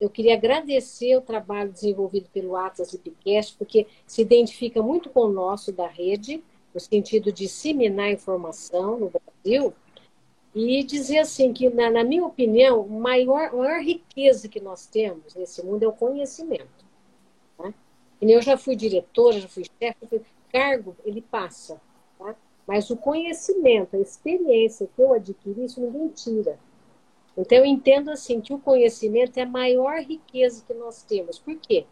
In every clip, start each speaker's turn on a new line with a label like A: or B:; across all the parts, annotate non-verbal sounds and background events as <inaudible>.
A: eu queria agradecer o trabalho desenvolvido pelo Atlas Lipcast, porque se identifica muito com o nosso da rede, no sentido de disseminar informação no Brasil, e dizer assim que, na, na minha opinião, a maior, maior riqueza que nós temos nesse mundo é o conhecimento. E eu já fui diretora, já fui chefe, cargo, ele passa. Tá? Mas o conhecimento, a experiência que eu adquiri, isso ninguém tira. Então, eu entendo assim que o conhecimento é a maior riqueza que nós temos. Por quê?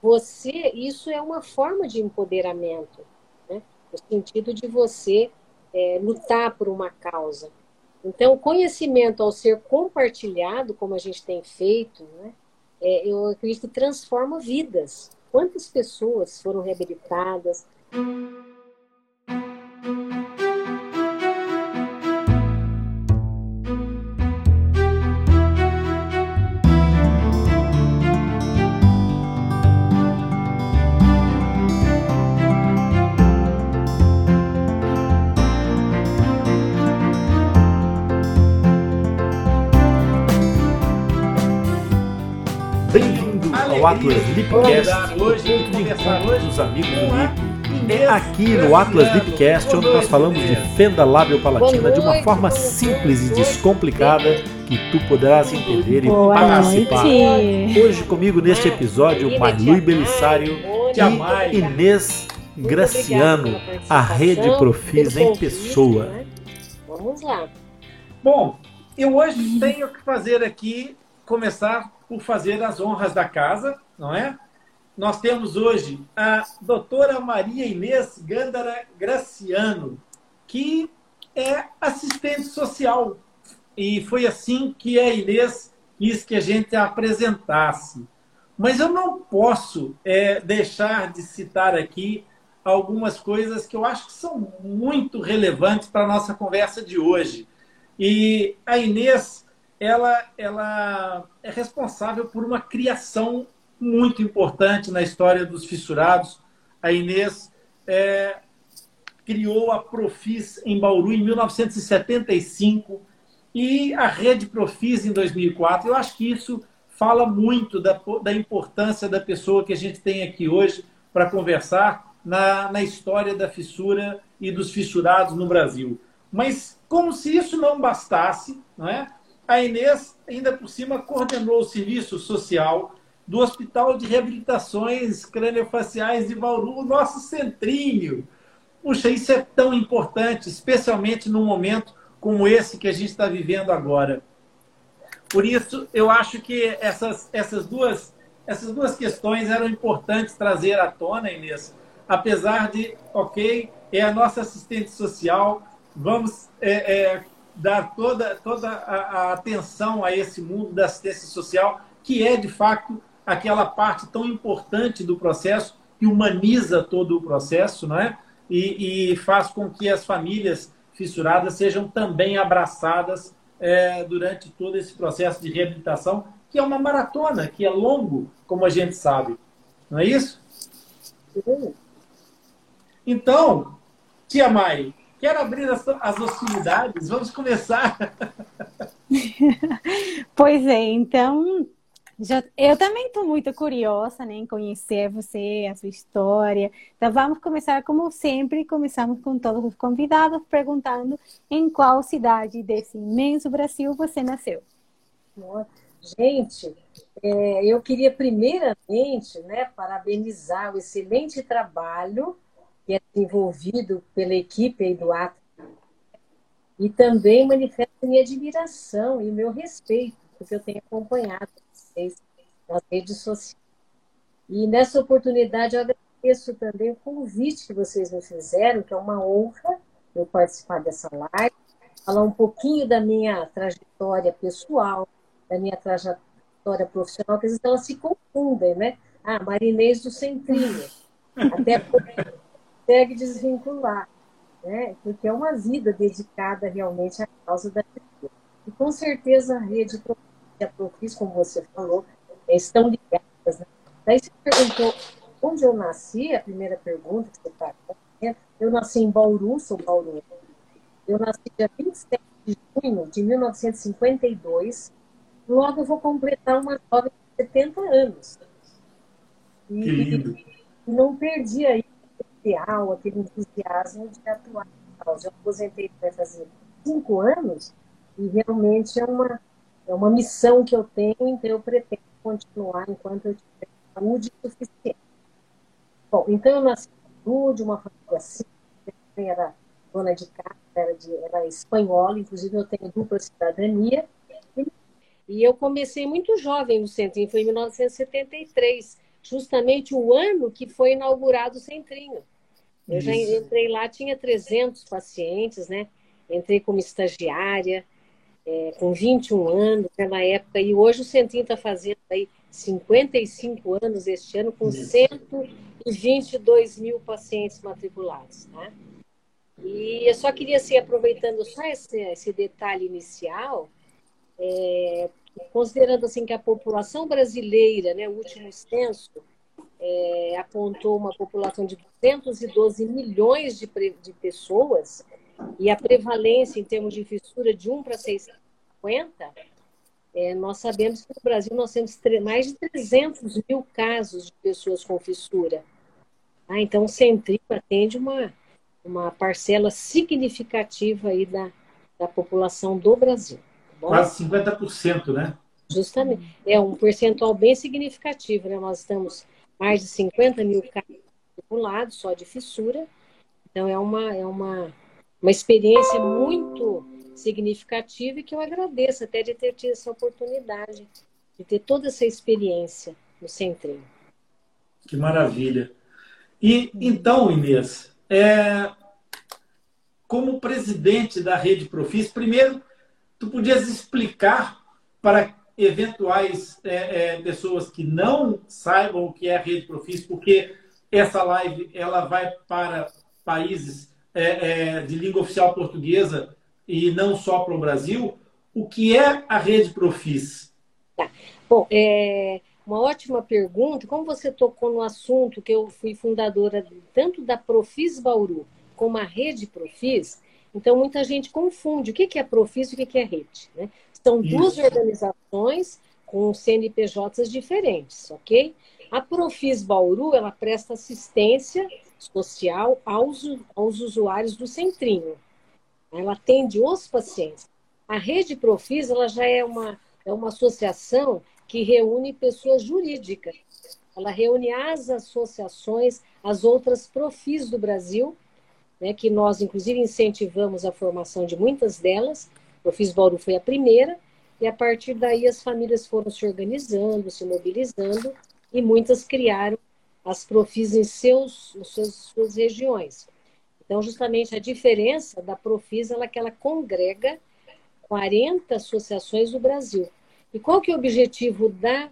A: Você, isso é uma forma de empoderamento, né? no sentido de você é, lutar por uma causa. Então, o conhecimento, ao ser compartilhado, como a gente tem feito, né, é, eu acredito que transforma vidas. Quantas pessoas foram reabilitadas?
B: Atlas Lipcast, o ponto de encontro dos amigos do Lip. É aqui no Atlas Lipcast, onde nós falamos de fenda lábio palatina de uma forma simples e descomplicada que tu poderás entender e
C: Boa
B: participar.
C: noite.
B: Hoje comigo neste episódio, Marlui Belisário e Inês Graciano, a Rede Profis em pessoa.
A: né? Vamos lá.
D: Bom, eu hoje tenho que fazer aqui, começar por fazer as honras da casa, não é? Nós temos hoje a doutora Maria Inês Gândara Graciano, que é assistente social. E foi assim que a Inês quis que a gente a apresentasse. Mas eu não posso é, deixar de citar aqui algumas coisas que eu acho que são muito relevantes para a nossa conversa de hoje. E a Inês, ela, ela é responsável por uma criação muito importante na história dos fissurados. A Inês é, criou a Profis em Bauru em 1975 e a Rede Profis em 2004. Eu acho que isso fala muito da, da importância da pessoa que a gente tem aqui hoje para conversar na, na história da fissura e dos fissurados no Brasil. Mas, como se isso não bastasse, não é? A Inês, ainda por cima, coordenou o serviço social do Hospital de Reabilitações Craniofaciais de Bauru, o nosso centrinho. Puxa, isso é tão importante, especialmente num momento como esse que a gente está vivendo agora. Por isso, eu acho que essas, essas, duas, essas duas questões eram importantes trazer à tona, Inês. Apesar de, ok, é a nossa assistente social, vamos é, é, dar toda, toda a, a atenção a esse mundo da assistência social, que é, de fato, aquela parte tão importante do processo, que humaniza todo o processo, não é? E, e faz com que as famílias fissuradas sejam também abraçadas é, durante todo esse processo de reabilitação, que é uma maratona, que é longo, como a gente sabe. Não é isso? Então, Tia Mai, quero abrir as, as hostilidades. Vamos começar. <laughs>
C: Pois é, então já, eu também estou muito curiosa né, em conhecer você, a sua história. Então vamos começar como sempre, começamos com todos os convidados perguntando em qual cidade desse imenso Brasil você nasceu.
A: Gente, é, eu queria primeiramente né, parabenizar o excelente trabalho que é desenvolvido pela equipe aí do Ato e também manifesto minha admiração e meu respeito, porque eu tenho acompanhado vocês nas redes sociais. E nessa oportunidade eu agradeço também o convite que vocês me fizeram, que é uma honra eu participar dessa live, falar um pouquinho da minha trajetória pessoal, da minha trajetória profissional, que às vezes elas se confundem, né? Ah, Marinês do Centrinho. Até porque consegue desvincular, né? Porque é uma vida dedicada realmente à causa da vida. E com certeza a rede e a Profis, como você falou, estão ligadas. Né? Daí você perguntou onde eu nasci, a primeira pergunta que você está fazendo. Eu nasci em Bauru, sou Bauru. Eu nasci dia 27 de junho de 1952. Logo eu vou completar uma nova em 70 anos.
D: E, que lindo.
A: e não perdi aí ideal, aquele entusiasmo de atuar. Eu aposentei vai fazer cinco anos e realmente é uma, é uma missão que eu tenho, então eu pretendo continuar enquanto eu tiver saúde suficiente. Bom, então eu nasci de uma família assim, era dona de casa, era, de, era espanhola, inclusive eu tenho dupla cidadania. E eu comecei muito jovem no Centrinho, foi em 1973, justamente o ano que foi inaugurado o Centrinho. Eu Isso. já entrei lá, tinha 300 pacientes, né? Entrei como estagiária, é, com 21 anos naquela época, e hoje o Centrinho está fazendo aí 55 anos este ano, com Isso. 122 mil pacientes matriculados. Né? E eu só queria, assim, aproveitando só esse, esse detalhe inicial, é, considerando assim que a população brasileira, né, o último censo, é, apontou uma população de 212 milhões de, de pessoas e a prevalência em termos de fissura de 1 para 650, é, nós sabemos que no Brasil nós temos mais de 300 mil casos de pessoas com fissura. Ah, então, o Centrinho atende uma, uma parcela significativa aí da, da população do Brasil.
D: Tá Quase 50%, né?
A: Justamente. É um percentual bem significativo, né? Nós estamos mais de 50 mil casos acumulados só de fissura. Então, é uma, é uma, uma experiência muito significativa e que eu agradeço até de ter tido essa oportunidade, de ter toda essa experiência no Centrinho.
D: Que maravilha. E então, Inês, é, como presidente da Rede Profis, primeiro, tu podias explicar para eventuais é, é, pessoas que não saibam o que é a Rede Profis, porque essa live ela vai para países é, é, de língua oficial portuguesa e não só para o Brasil. O que é a Rede Profis?
A: Tá. Bom, é, uma ótima pergunta. Como você tocou no assunto que eu fui fundadora tanto da Profis Bauru como a Rede Profis, então muita gente confunde o que é Profis e o que é rede. Né? São Isso. duas organizações com CNPJs diferentes, ok? A Profis Bauru, ela presta assistência social aos, aos usuários do centrinho. Ela atende os pacientes. A Rede Profis, ela já é uma, é uma associação que reúne pessoas jurídicas. Ela reúne as associações, as outras profis do Brasil, né, que nós, inclusive, incentivamos a formação de muitas delas. Profis Bauru foi a primeira, e a partir daí as famílias foram se organizando, se mobilizando, e muitas criaram as profis em seus, em suas, suas regiões. Então, justamente a diferença da Profis é que ela congrega 40 associações do Brasil. E qual que é o objetivo da,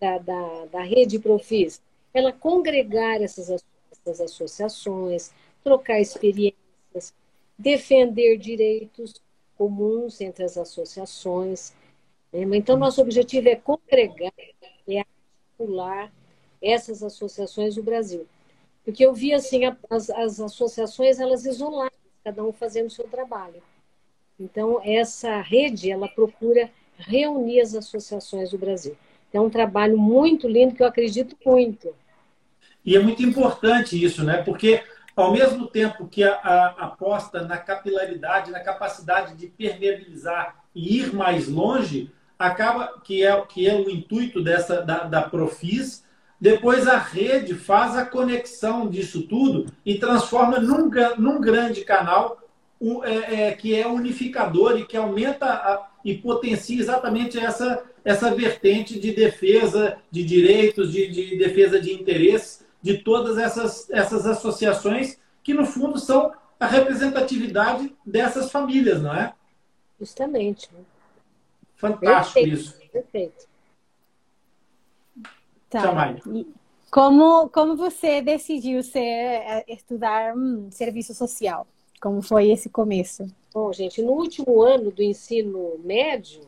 A: da, da, da rede Profis? Ela congregar essas, essas associações, trocar experiências, defender direitos comuns entre as associações. Né? Então, nosso objetivo é congregar, é articular essas associações do Brasil. Porque eu vi assim, as, as associações, elas isoladas, cada um fazendo o seu trabalho. Então, essa rede, ela procura reunir as associações do Brasil. É um trabalho muito lindo que eu acredito muito.
D: E é muito importante isso, né? Porque ao mesmo tempo que a, a, aposta na capilaridade, na capacidade de permeabilizar e ir mais longe, acaba que é, que é o intuito dessa da, da Profis. Depois a rede faz a conexão disso tudo e transforma num, num grande canal é, é, que é unificador e que aumenta a, e potencia exatamente essa, essa vertente de defesa de direitos, de, de defesa de interesses de todas essas, essas associações que, no fundo, são a representatividade dessas famílias, não é?
A: Justamente.
D: Fantástico Perfeito. isso. Perfeito.
C: Tá. Como, como você decidiu ser, é, estudar hum, serviço social? Como foi esse começo?
A: Bom, gente, no último ano do ensino médio,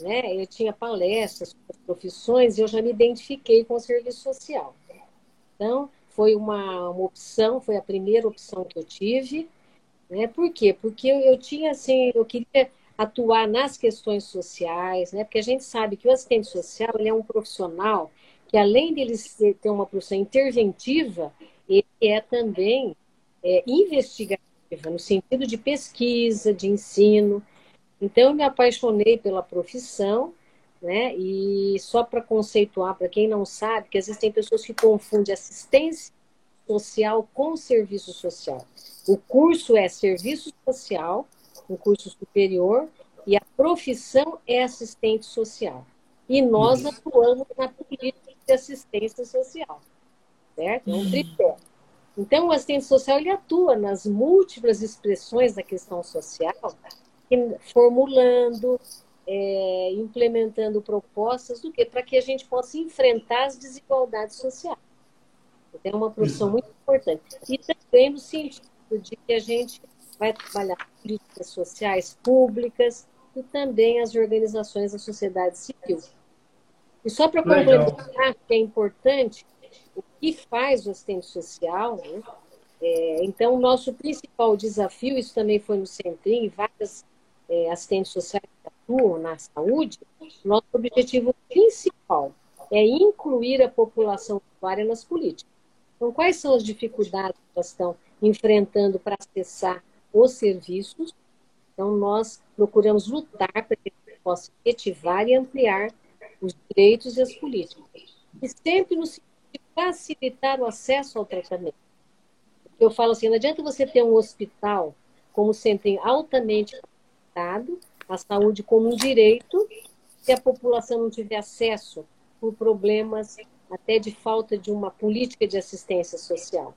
A: né, eu tinha palestras, profissões, e eu já me identifiquei com o serviço social. Foi uma, uma opção, foi a primeira opção que eu tive. Né? Por quê? Porque eu, eu tinha, assim, eu queria atuar nas questões sociais, né? Porque a gente sabe que o assistente social ele é um profissional que, além de ele ter uma profissão interventiva, ele é também é, investigativa, no sentido de pesquisa, de ensino. Então, eu me apaixonei pela profissão, né? E só para conceituar, para quem não sabe, que às vezes tem pessoas que confundem assistência social com serviço social. O curso é serviço social, um curso superior, e a profissão é assistente social. E nós uhum. atuamos na política de assistência social, certo? É um tripé. Então, o assistente social ele atua nas múltiplas expressões da questão social, formulando, é, implementando propostas do que para que a gente possa enfrentar as desigualdades sociais. Então, é uma profissão muito importante. E também no sentido de que a gente vai trabalhar políticas sociais públicas e também as organizações da sociedade civil. E só para complementar, que é importante, o que faz o assistente social, né? É, então, o nosso principal desafio, isso também foi no Centrim, várias é, assistentes sociais que atuam na saúde, nosso objetivo principal é incluir a população usuária nas políticas. Então, quais são as dificuldades que elas estão enfrentando para acessar os serviços? Então, nós procuramos lutar para que gente possa efetivar e ampliar os direitos e as políticas. E sempre no sentido de facilitar o acesso ao tratamento. Eu falo assim, não adianta você ter um hospital como sempre altamente capacitado, a saúde como um direito, se a população não tiver acesso por problemas até de falta de uma política de assistência social.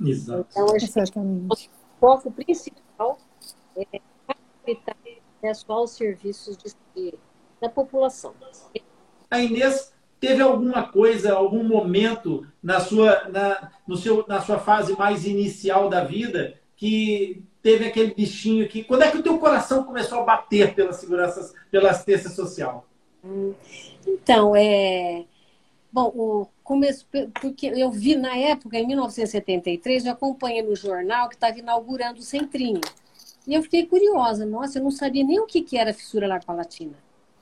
D: Exato.
A: Então, a gente, o foco principal é facilitar o acesso aos serviços de, da população.
D: A Inês teve alguma coisa, algum momento na sua, na, no seu, na sua fase mais inicial da vida que teve aquele bichinho que. Quando é que o teu coração começou a bater pela segurança, pela assistência social?
A: Hum, então, é. Bom, o começo, porque eu vi na época, em 1973, eu acompanhei no jornal que estava inaugurando o Centrinho. E eu fiquei curiosa, nossa, eu não sabia nem o que, que era fissura larpalatina.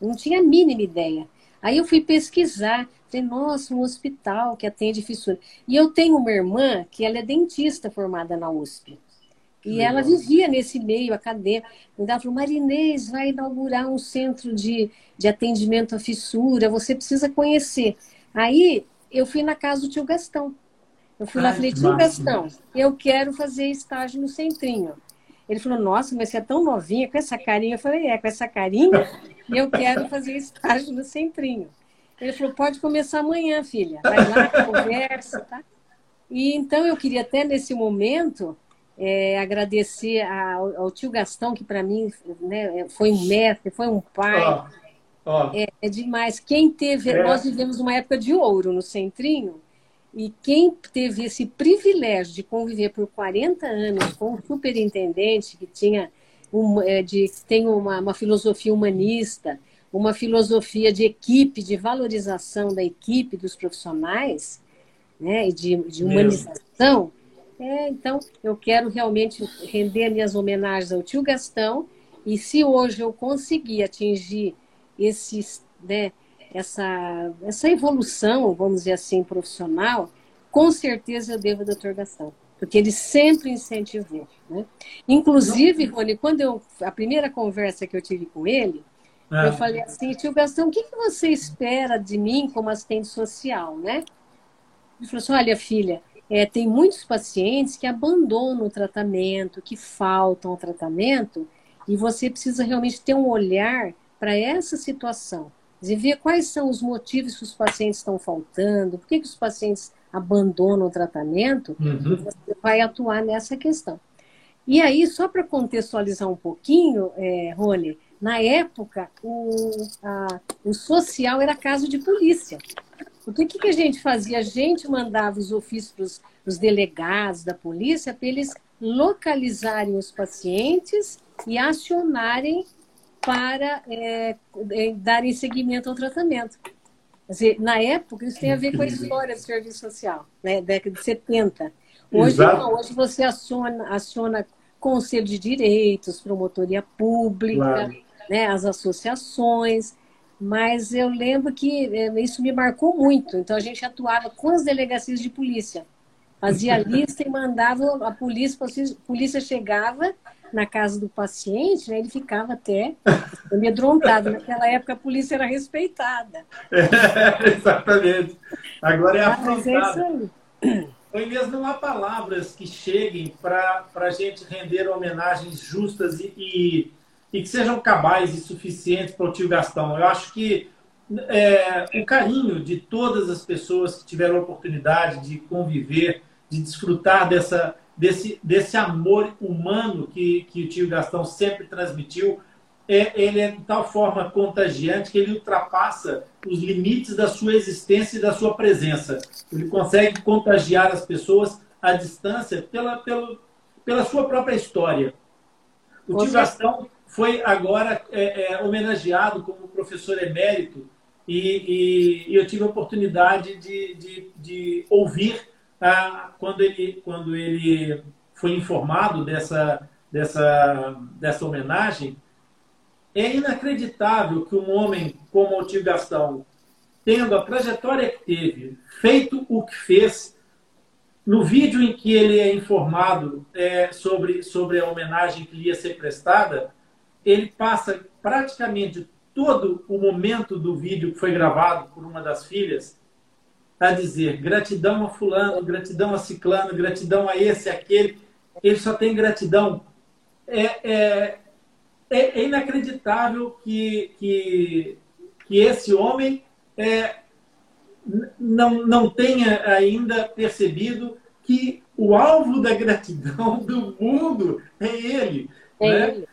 A: Eu não tinha a mínima ideia. Aí eu fui pesquisar, falei, nossa, um hospital que atende fissura. E eu tenho uma irmã que ela é dentista formada na USP. E ela vivia nesse meio acadêmico. Então ela falou, Marinês vai inaugurar um centro de, de atendimento à fissura, você precisa conhecer. Aí eu fui na casa do tio Gastão. Eu fui Ai, lá e falei, tio Gastão, eu quero fazer estágio no centrinho. Ele falou, nossa, mas você é tão novinha, com essa carinha. Eu falei, é, com essa carinha, eu quero fazer estágio no centrinho. Ele falou, pode começar amanhã, filha. Vai lá, conversa, tá? E então eu queria até nesse momento é, agradecer ao, ao, tio Gastão, que para mim né, foi um mestre, foi um pai. É, é, demais. Quem teve. É. Nós vivemos uma época de ouro no Centrinho, e quem teve esse privilégio de conviver por 40 anos com um superintendente que tinha um, é, de, tem uma, uma filosofia humanista, uma filosofia de equipe, de valorização da equipe, dos profissionais, né, e de, de humanização. É, então, eu quero realmente render minhas homenagens ao tio Gastão, e se hoje eu conseguir atingir esses, né, essa, essa evolução, vamos dizer assim, profissional, com certeza eu devo ao doutor Gastão, porque ele sempre incentivou. Né? Inclusive, Rony, quando eu, a primeira conversa que eu tive com ele, é. eu falei assim, tio Gastão, o que, que você espera de mim como assistente social, né? Ele falou assim, olha, filha, é, tem muitos pacientes que abandonam o tratamento, que faltam ao tratamento, e você precisa realmente ter um olhar para essa situação e ver quais são os motivos que os pacientes estão faltando, por que, que os pacientes abandonam o tratamento, uhum. você vai atuar nessa questão. E aí, só para contextualizar um pouquinho, é, Rony, na época, o, a, o social era caso de polícia. O que, que a gente fazia? A gente mandava os ofícios para os delegados da polícia para eles localizarem os pacientes e acionarem para é, é, darem seguimento ao tratamento. Quer dizer, na época, isso tem a ver com a história do serviço social, né? década de 70. Hoje não, hoje você aciona, aciona conselho de direitos, promotoria pública, claro. né, as associações, mas eu lembro que é, isso me marcou muito. Então a gente atuava com as delegacias de polícia, fazia <laughs> lista e mandava a polícia, a polícia chegava na casa do paciente, né, ele ficava até <laughs> amedrontado. Naquela época a polícia era respeitada.
D: É, <laughs> exatamente. Agora é ah, afrontada. É Foi mesmo, não há palavras que cheguem para a gente render homenagens justas e, e, e, que sejam cabais e suficientes para o tio Gastão. Eu acho que é, o carinho de todas as pessoas que tiveram a oportunidade de conviver, de desfrutar dessa desse, desse amor humano que, que o tio Gastão sempre transmitiu, é, ele é de tal forma contagiante que ele ultrapassa os limites da sua existência e da sua presença. Ele consegue contagiar as pessoas à distância pela, pela, pela sua própria história. O tio Gastão foi agora é, é, homenageado como professor emérito e, e, e, eu tive a oportunidade de, de, de ouvir ah, quando, ele, quando ele foi informado dessa, dessa, dessa homenagem, é inacreditável que um homem como o tio Gastão, tendo a trajetória que teve, feito o que fez, no vídeo em que ele é informado é, sobre, sobre a homenagem que lhe ia ser prestada, ele passa praticamente todo o momento do vídeo que foi gravado por uma das filhas a dizer gratidão a fulano, gratidão a ciclano, gratidão a esse, aquele. Ele só tem gratidão. É, é, é, é inacreditável que, que, que esse homem é, não, não tenha ainda percebido que o alvo da gratidão do mundo é ele. É né? ele.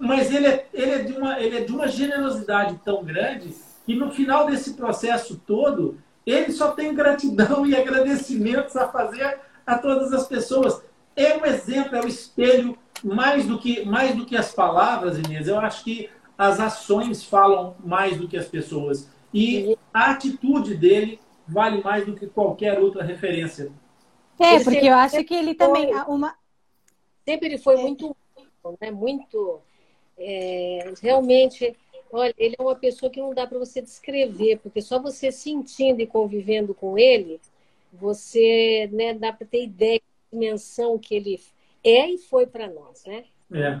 D: Mas ele é, ele, é de uma, ele é de uma generosidade tão grande que no final desse processo todo ele só tem gratidão e agradecimentos a fazer a todas as pessoas. É um exemplo, é um espelho, mais do que, mais do que as palavras, Inês. Eu acho que as ações falam mais do que as pessoas. E a atitude dele vale mais do que qualquer outra referência.
C: É, porque eu acho que ele também. Uma...
A: Sempre ele foi muito, né, muito é, realmente Olha, ele é uma pessoa que não dá para você descrever, porque só você sentindo e convivendo com ele, você né, dá para ter ideia da dimensão que ele é e foi para nós, né?
D: É.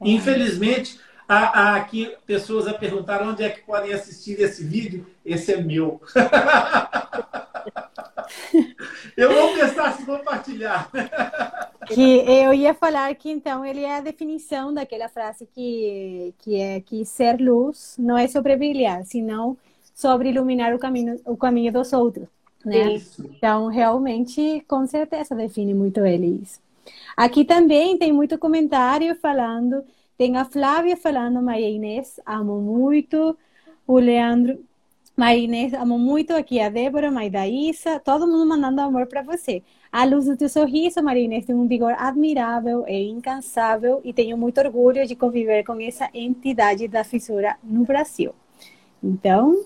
D: Infelizmente, há, há, aqui pessoas a perguntar onde é que podem assistir esse vídeo. Esse é meu. <laughs> Eu vou pensar se compartilhar. <laughs>
C: Que eu ia falar que então ele é a definição daquela frase que, que é que ser luz não é sobre brilhar, senão sobre iluminar o caminho, o caminho dos outros. Né? Isso. Então, realmente, com certeza define muito ele isso. Aqui também tem muito comentário falando, tem a Flávia falando, Maria Inês, amo muito, o Leandro Maria Inês, amo muito aqui a Débora, Maria Daísa, todo mundo mandando amor para você. A luz do teu sorriso, Maria Inês, tem um vigor admirável e incansável e tenho muito orgulho de conviver com essa entidade da fissura no Brasil. Então,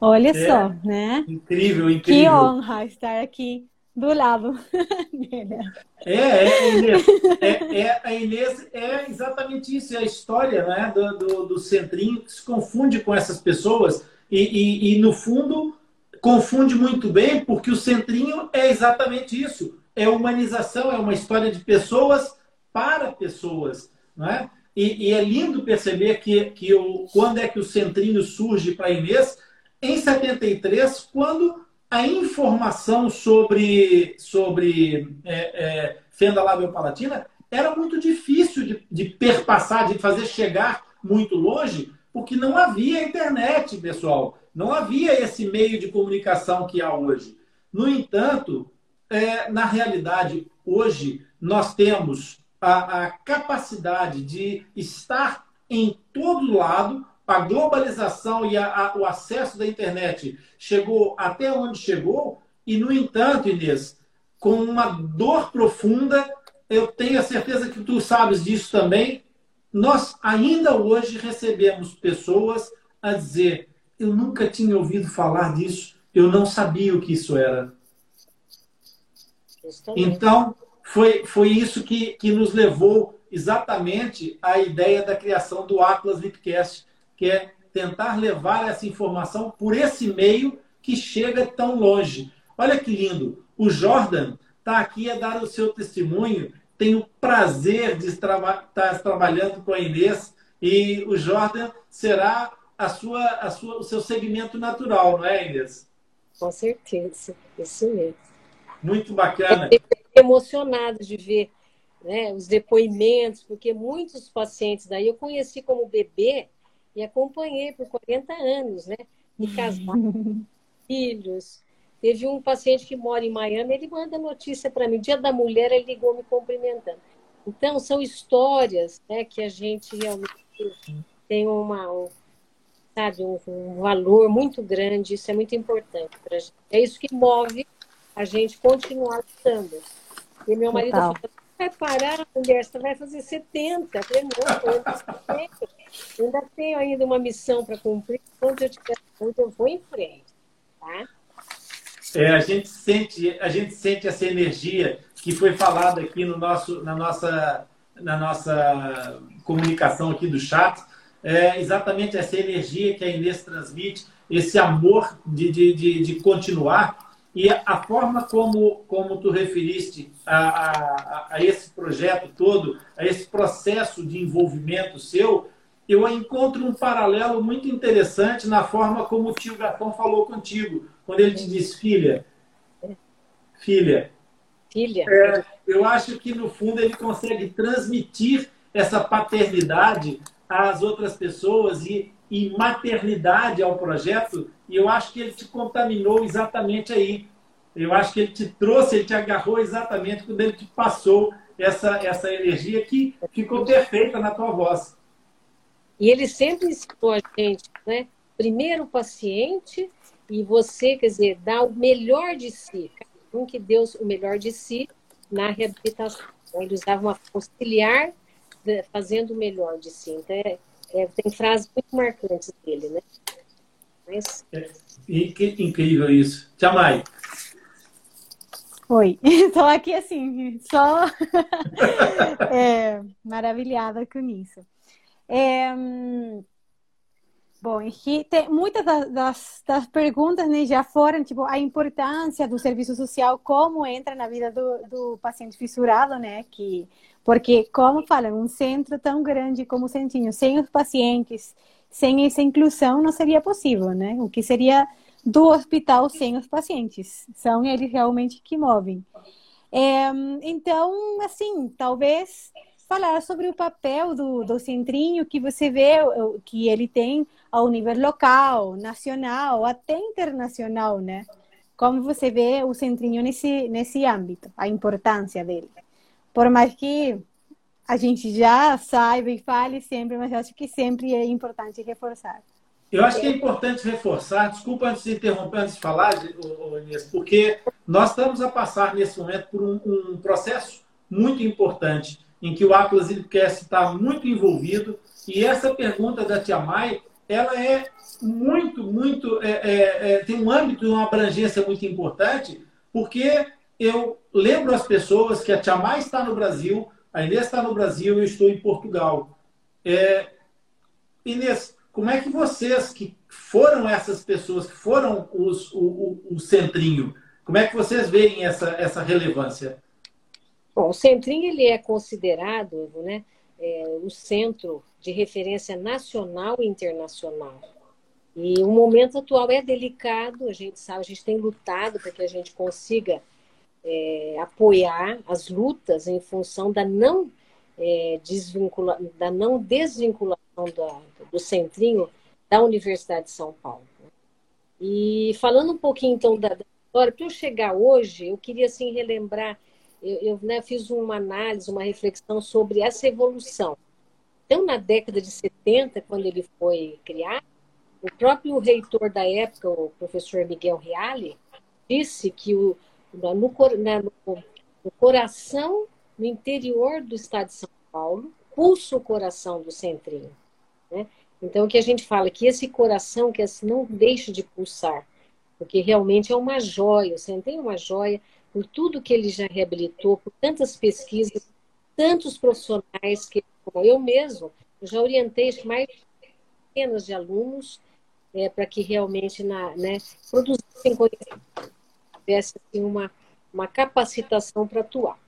C: olha é, só, né?
D: Incrível, incrível.
C: Que honra estar aqui do lado. <laughs>
D: É, é, Inês, é, é, a Inês é exatamente isso, é a história né, do, do, do centrinho que se confunde com essas pessoas e, e, e, no fundo, confunde muito bem, porque o centrinho é exatamente isso, é humanização, é uma história de pessoas para pessoas, não é? E, e é lindo perceber que, que o, quando é que o centrinho surge para a Inês, em 73, quando a informação sobre, sobre é, é, fenda labiopalatina era muito difícil de, de perpassar, de fazer chegar muito longe, porque não havia internet, pessoal. Não havia esse meio de comunicação que há hoje. No entanto, é, na realidade, hoje nós temos a, a capacidade de estar em todo lado a globalização e a, a, o acesso da internet chegou até onde chegou, e, no entanto, Inês, com uma dor profunda, eu tenho a certeza que tu sabes disso também, nós ainda hoje recebemos pessoas a dizer: eu nunca tinha ouvido falar disso, eu não sabia o que isso era. Então, foi, foi isso que, que nos levou exatamente a ideia da criação do Atlas Lipcast, que é tentar levar essa informação por esse meio que chega tão longe. Olha que lindo. O Jordan está aqui a dar o seu testemunho. Tenho o prazer de estar tá trabalhando com a Inês e o Jordan será a sua, a sua, o seu segmento natural, não é, Inês?
A: Com certeza, isso mesmo.
D: Muito bacana.
A: Eu emocionado de ver né, os depoimentos, porque muitos pacientes daí eu conheci como bebê e acompanhei por 40 anos, né? Me casaram, <laughs> filhos. Teve um paciente que mora em Miami, ele manda notícia para mim. Dia da mulher, ele ligou me cumprimentando. Então, são histórias né, que a gente realmente tem uma, um, sabe, um, um valor muito grande. Isso é muito importante para a gente. É isso que move a gente continuar lutando. E meu marido falou, vai parar, mulher, você vai fazer 70. Eu falei, não, eu ainda tenho ainda uma missão para cumprir. Quando eu tiver eu vou em frente. Tá?
D: É, a gente sente, a gente sente essa energia que foi falada aqui no nosso, na nossa, na nossa comunicação aqui do chat. É exatamente essa energia que a Inês transmite, esse amor de, de, de, de continuar e a forma como, como tu referiste a, a, a, esse projeto todo, a esse processo de envolvimento seu, eu encontro um paralelo muito interessante na forma como o tio Gatão falou contigo, quando ele te disse, filha, filha,
A: filha.
D: É, eu acho que no fundo ele consegue transmitir essa paternidade às outras pessoas e, e maternidade ao projeto, e eu acho que ele te contaminou exatamente aí. Eu acho que ele te trouxe, ele te agarrou exatamente quando ele te passou essa, essa energia que ficou perfeita na tua voz.
A: E ele sempre ensinou a gente, né? Primeiro o paciente e você, quer dizer, dá o melhor de si. Um que deu o melhor de si na reabilitação. Ele usava uma auxiliar fazendo o melhor de si. Então, é, é, tem frases muito marcantes dele, né?
D: Mas... É, incrível isso. Tchamai.
C: Oi, <laughs> estou aqui assim, só <laughs> é, maravilhada com isso. É, bom, aqui tem muitas das, das, perguntas né, já foram, tipo, a importância do serviço social, como entra na vida do, do paciente fissurado, né? Que, porque, como falam, um centro tão grande como o Centinho, sem os pacientes, sem essa inclusão, não seria possível, né? O que seria do hospital sem os pacientes. São eles realmente que movem. É, então, assim, talvez falar sobre o papel do, do centrinho que você vê que ele tem ao nível local, nacional, até internacional, né? Como você vê o centrinho nesse, nesse âmbito, a importância dele. Por mais que a gente já saiba e fale sempre, mas acho que sempre é importante reforçar.
D: Eu acho que é importante reforçar, desculpa antes de interromper, antes de falar, Inês, porque nós estamos a passar nesse momento por um, um processo muito importante, em que o Atlas Ilcast está muito envolvido, e essa pergunta da Tia Mai, ela é muito, muito, é, é, é, tem um âmbito, uma abrangência muito importante, porque eu lembro as pessoas que a Tia Mai está no Brasil, a Inês está no Brasil e eu estou em Portugal. É, Inês, como é que vocês, que foram essas pessoas, que foram os, o, o, o centrinho, como é que vocês veem essa, essa relevância?
A: Bom, o centrinho ele é considerado né, é, o centro de referência nacional e internacional. E o momento atual é delicado, a gente sabe, a gente tem lutado para que a gente consiga é, apoiar as lutas em função da não, é, desvincula, da não desvinculação da, do centrinho da Universidade de São Paulo. E falando um pouquinho então da, história, para eu chegar hoje, eu queria assim relembrar, eu, eu né, fiz uma análise, uma reflexão sobre essa evolução. Então, na década de 70, quando ele foi criado, o próprio reitor da época, o professor Miguel Reale, disse que o, no, no, no coração, no interior do estado de São Paulo, pulsa o coração do centrinho. Né? Então, o que a gente fala que esse coração que assim, não deixe de pulsar, porque realmente é uma joia, você tem uma joia por tudo que ele já reabilitou, por tantas pesquisas, tantos profissionais que, como eu mesmo, já orientei mais centenas de alunos é, para que realmente na, né, produzissem conhecimento, tivesse assim, uma, uma capacitação para atuar.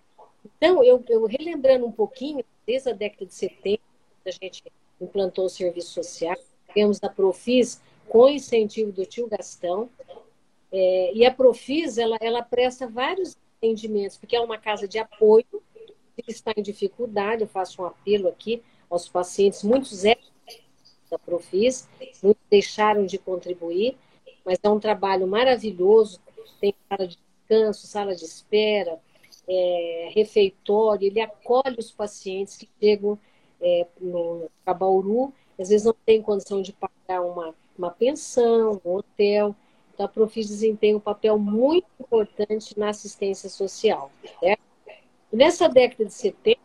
A: Então, eu, eu relembrando um pouquinho, desde a década de 70, a gente implantou o serviço social, temos a Profis com incentivo do tio Gastão, é, e a Profis, ela, ela presta vários atendimentos, porque é uma casa de apoio, que está em dificuldade, eu faço um apelo aqui aos pacientes, muitos é da Profis, muitos deixaram de contribuir, mas é um trabalho maravilhoso, tem sala de descanso, sala de espera, é, refeitório, ele acolhe os pacientes que chegam é, no Cabauru, às vezes não tem condição de pagar uma, uma pensão, um hotel. Então, a Profis desempenha um papel muito importante na assistência social. Certo? Nessa década de 70,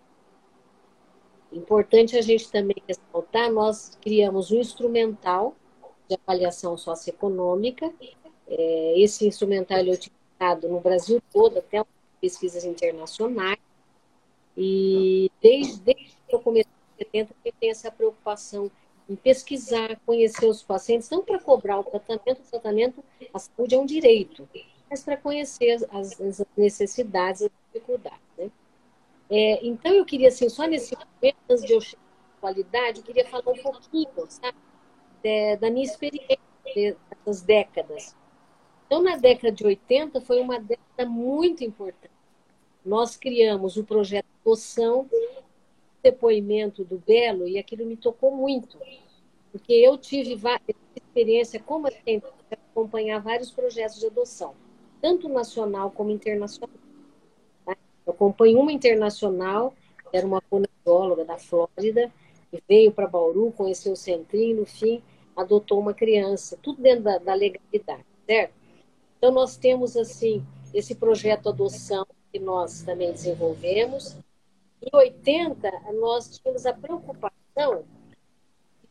A: importante a gente também ressaltar, nós criamos um instrumental de avaliação socioeconômica. É, esse instrumental é utilizado no Brasil todo, até pesquisas internacionais. E desde, desde que eu comecei em 70, eu tenho essa preocupação em pesquisar, conhecer os pacientes, não para cobrar o tratamento, o tratamento, a saúde é um direito, mas para conhecer as, as, necessidades, as dificuldades. Né? É, então, eu queria, assim, só nesse momento, antes de eu chegar à qualidade, eu queria falar um pouquinho, sabe, da minha experiência dessas décadas. Então, na década de 80, foi uma década muito importante. Nós criamos o projeto Adoção, depoimento do Belo, e aquilo me tocou muito, porque eu tive experiência como assistente de acompanhar vários projetos de adoção, tanto nacional como internacional. Tá? Eu acompanho uma internacional, era uma fonoaudióloga da Flórida, e veio para Bauru, conheceu o Centrinho, no fim, adotou uma criança, tudo dentro da, da legalidade, certo? Então, nós temos, assim, esse projeto adoção que nós também desenvolvemos, em 80, nós tínhamos a preocupação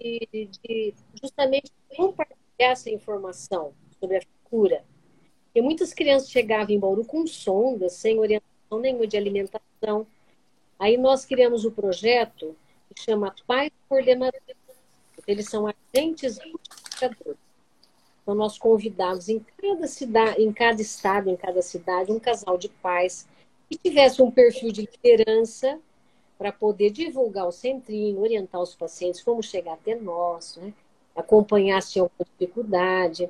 A: de, de justamente compartilhar essa informação sobre a cura. Porque muitas crianças chegavam em Bauru com sondas, sem orientação nenhuma de alimentação. Aí nós criamos o um projeto que chama Pais Coordenadores. Eles são agentes multiplicadores. Então nós convidamos em cada cidade, em cada estado, em cada cidade, um casal de pais que tivesse um perfil de liderança para poder divulgar o centrinho, orientar os pacientes como chegar até nós, né? acompanhar se tem alguma dificuldade,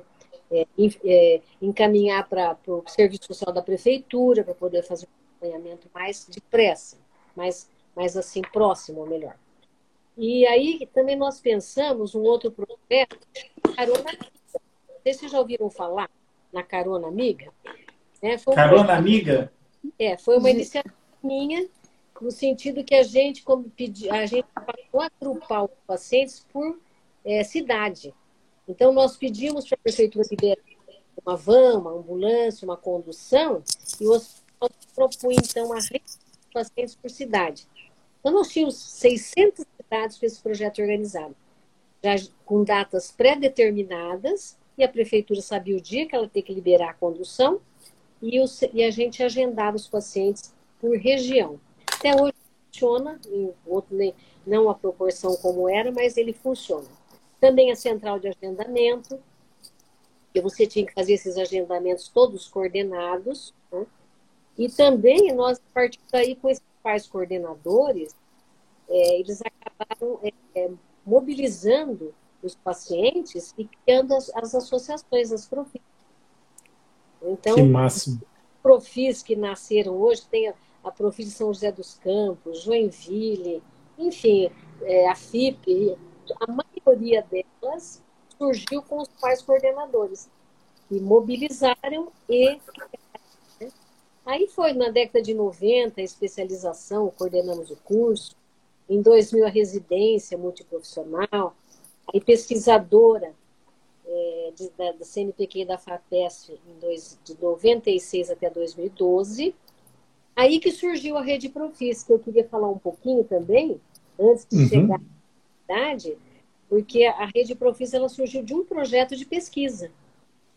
A: é, é, encaminhar para o serviço social da prefeitura para poder fazer um acompanhamento mais depressa, mais, mais assim próximo, ou melhor. E aí também nós pensamos um outro projeto, Carona Amiga. Vocês já ouviram falar na Carona Amiga?
D: É, Carona Amiga?
A: É, foi uma iniciativa minha, no sentido que a gente, como pedi, a gente agrupar os pacientes por é, cidade. Então, nós pedimos para a Prefeitura liberar uma van, uma ambulância, uma condução, e o hospital propunha, então, a rede de pacientes por cidade. Então, nós tínhamos 600 cidades com esse projeto organizado, já com datas pré-determinadas, e a Prefeitura sabia o dia que ela tem que liberar a condução, e, o, e a gente agendava os pacientes por região. Até hoje funciona, em outro, não a proporção como era, mas ele funciona. Também a central de agendamento, que você tinha que fazer esses agendamentos todos coordenados. Né? E também nós, a partir daí, com esses pais coordenadores, é, eles acabaram é, é, mobilizando os pacientes e criando as, as associações, as profis.
B: Então, que máximo.
A: profis que nasceram hoje, tem a, Profis de São José dos Campos, Joinville, enfim, é, a FIP, a maioria delas surgiu com os pais coordenadores, que mobilizaram e. Né? Aí foi na década de 90 a especialização, coordenamos o curso, em 2000 a residência multiprofissional, aí pesquisadora é, de, da, da CNPq e da FAPESP em dois, de 96 até 2012. Aí que surgiu a Rede Profis, que eu queria falar um pouquinho também, antes de uhum. chegar à idade, porque a Rede Profis ela surgiu de um projeto de pesquisa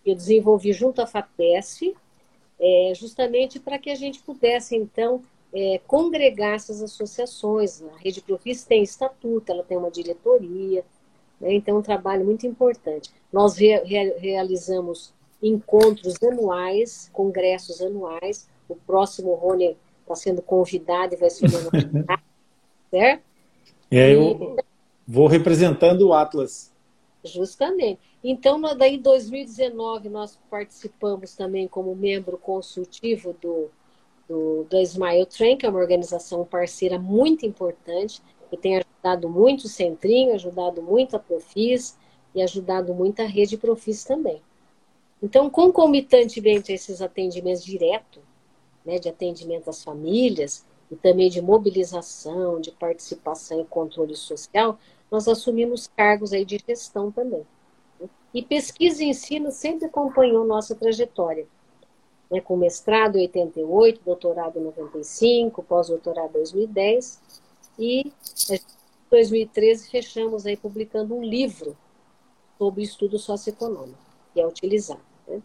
A: que eu desenvolvi junto à FAPESP, é, justamente para que a gente pudesse, então, é, congregar essas associações. A Rede Profis tem estatuto, ela tem uma diretoria, né? então é um trabalho muito importante. Nós re, realizamos encontros anuais, congressos anuais. O próximo Rony está sendo convidado e vai ser certo? <laughs>
B: É, eu vou representando o Atlas.
A: Justamente. Então, daí em 2019, nós participamos também como membro consultivo do do, do Smile Train, que é uma organização parceira muito importante, que tem ajudado muito o Centrinho, ajudado muito a Profis e ajudado muito a rede Profis também. Então, concomitantemente a esses atendimentos diretos, né, de atendimento às famílias e também de mobilização, de participação e controle social, nós assumimos cargos aí de gestão também. E pesquisa e ensino sempre acompanhou nossa trajetória né, com mestrado em 88, doutorado em 95, pós-doutorado em 2010 e em 2013 fechamos aí publicando um livro sobre estudo socioeconômico, que é utilizado. Né?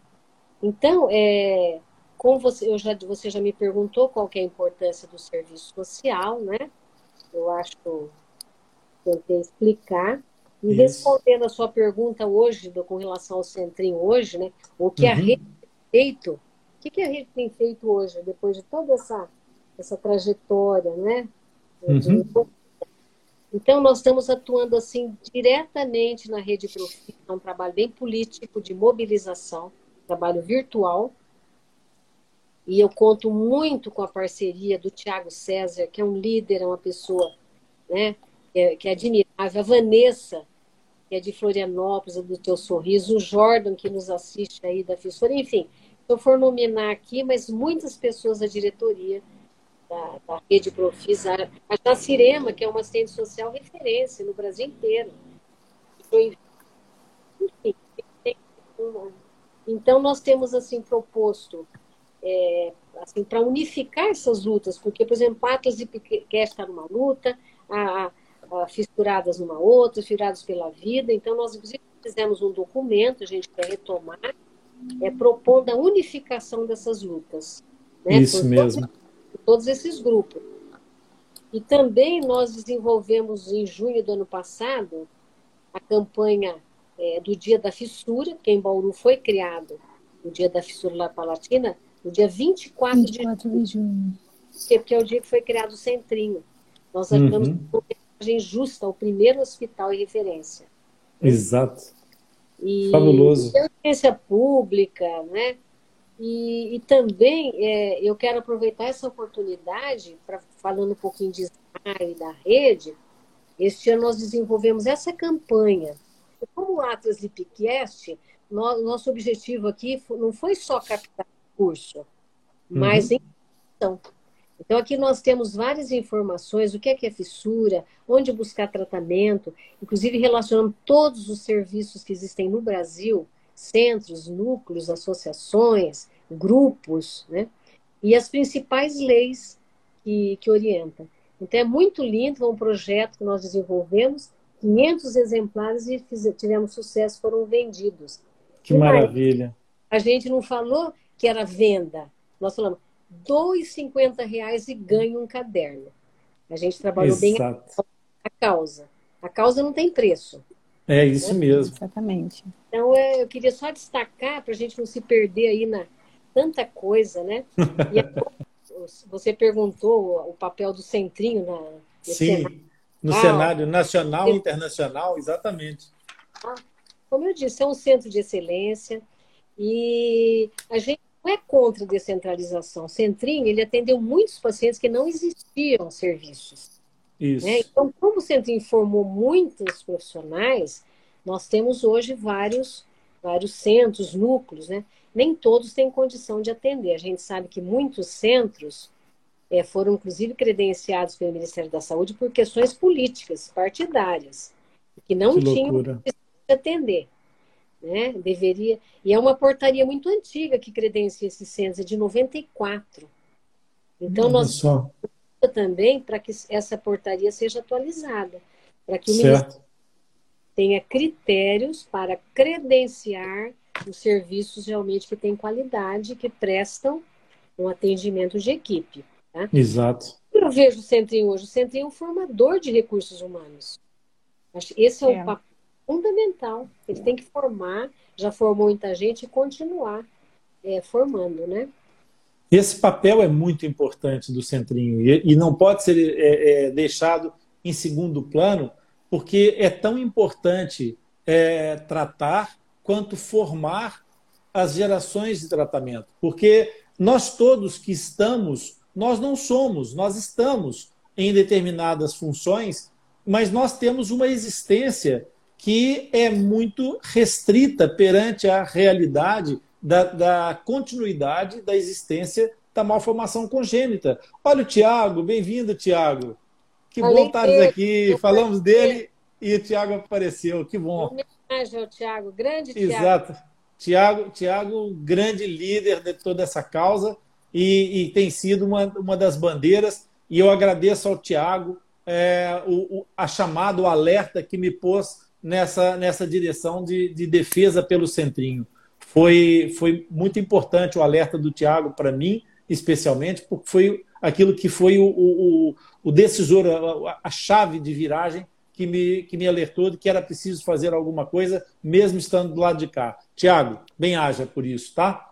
A: Então, é, como você, eu já, você já me perguntou qual é a importância do serviço social, né? Eu acho que tentei explicar. E Isso. respondendo a sua pergunta hoje, do, com relação ao Centrinho hoje, né? O que uhum. a rede feito o que, que a gente tem feito hoje, depois de toda essa, essa trajetória, né? Uhum. Então, nós estamos atuando assim diretamente na rede Profit, é um trabalho bem político, de mobilização, trabalho virtual. E eu conto muito com a parceria do Tiago César, que é um líder, é uma pessoa né, que, é, que é admirável. A Vanessa, que é de Florianópolis, do Teu Sorriso. O Jordan, que nos assiste aí da Fissura. Enfim, eu for nominar aqui, mas muitas pessoas da diretoria da, da rede Profis, a, Jacirema, que é uma assistente social referência no Brasil inteiro. Enfim, então nós temos assim proposto é, assim, para unificar essas lutas, porque, por exemplo, Patas e quer estar numa luta, a, a, fissuradas numa outra, fissuradas pela vida. Então, nós, inclusive, fizemos um documento, a gente quer retomar, é, propondo a unificação dessas lutas.
B: Né, Isso mesmo.
A: Todos, todos esses grupos. E também nós desenvolvemos em junho do ano passado a campanha é, do Dia da Fissura, que em Bauru foi criado o Dia da Fissura La Palatina, no dia 24, 24 de, junho. Porque é o dia que foi criado o Centrinho. Nós achamos uhum. uma mensagem justa ao primeiro hospital e referência.
B: Exato. E Fabuloso.
A: Audiência pública, né? E, e também é, eu quero aproveitar essa oportunidade, para falando um pouquinho de e da rede, este ano nós desenvolvemos essa campanha. Como o Atlas Lipcast, nosso objetivo aqui não foi só captar curso, mas uhum. em então, aqui nós temos várias informações, o que é que é fissura, onde buscar tratamento, inclusive relacionando todos os serviços que existem no Brasil, centros, núcleos, associações, grupos, né? E as principais leis que, que orientam. Então, é muito lindo, é um projeto que nós desenvolvemos, 500 exemplares e tivemos sucesso, foram vendidos.
B: Que maravilha!
A: A gente não falou que era venda, nós falamos R$ reais e ganha um caderno. A gente trabalhou Exato. bem a causa. A causa não tem preço.
B: É isso né? mesmo.
C: Exatamente.
A: Então, é, eu queria só destacar, para a gente não se perder aí na tanta coisa, né? <laughs> E você perguntou o papel do centrinho na, no
B: Sim, cenário. no ah, cenário nacional e internacional, exatamente.
A: Ah, como eu disse, é um centro de excelência e a gente não é contra a descentralização. O Centrinho, ele atendeu muitos pacientes que não existiam serviços. Isso. Né? Então, como o Centrinho formou muitos profissionais, nós temos hoje vários, vários centros, núcleos, né? Nem todos têm condição de atender. A gente sabe que muitos centros é, foram, inclusive, credenciados pelo Ministério da Saúde por questões políticas, partidárias, que não que tinham de atender né? Deveria. E é uma portaria muito antiga que credencia esses centros, é de 94. Então, Olha nós só. também para que essa portaria seja atualizada, para que o certo. Ministério tenha critérios para credenciar os serviços realmente que têm qualidade, que prestam um atendimento de equipe.
D: Né? Exato.
A: Eu vejo o Centrinho hoje. O Centrinho é um formador de recursos humanos. Esse é, é. um papel fundamental. Ele tem que formar, já formou muita gente e continuar é, formando, né?
D: Esse papel é muito importante do Centrinho e, e não pode ser é, é, deixado em segundo plano, porque é tão importante é, tratar quanto formar as gerações de tratamento. Porque nós todos que estamos, nós não somos, nós estamos em determinadas funções, mas nós temos uma existência que é muito restrita perante a realidade da, da continuidade da existência da malformação congênita. Olha o Tiago, bem-vindo, Tiago. Que Falei bom estar aqui. Falamos dele e o Tiago apareceu. Que bom.
A: Homenagem ao Tiago, grande Tiago.
D: Exato. Tiago, Tiago, grande líder de toda essa causa e, e, tem sido uma, uma das bandeiras. E eu agradeço ao Tiago é, o, o, a chamada, o alerta que me pôs nessa, nessa direção de, de defesa pelo centrinho. Foi, foi muito importante o alerta do Tiago para mim, especialmente, porque foi aquilo que foi o, o, o decisor, a, a, chave de viragem que me, que me alertou de que era preciso fazer alguma coisa, mesmo estando do lado de cá. Tiago, bem haja por isso, tá?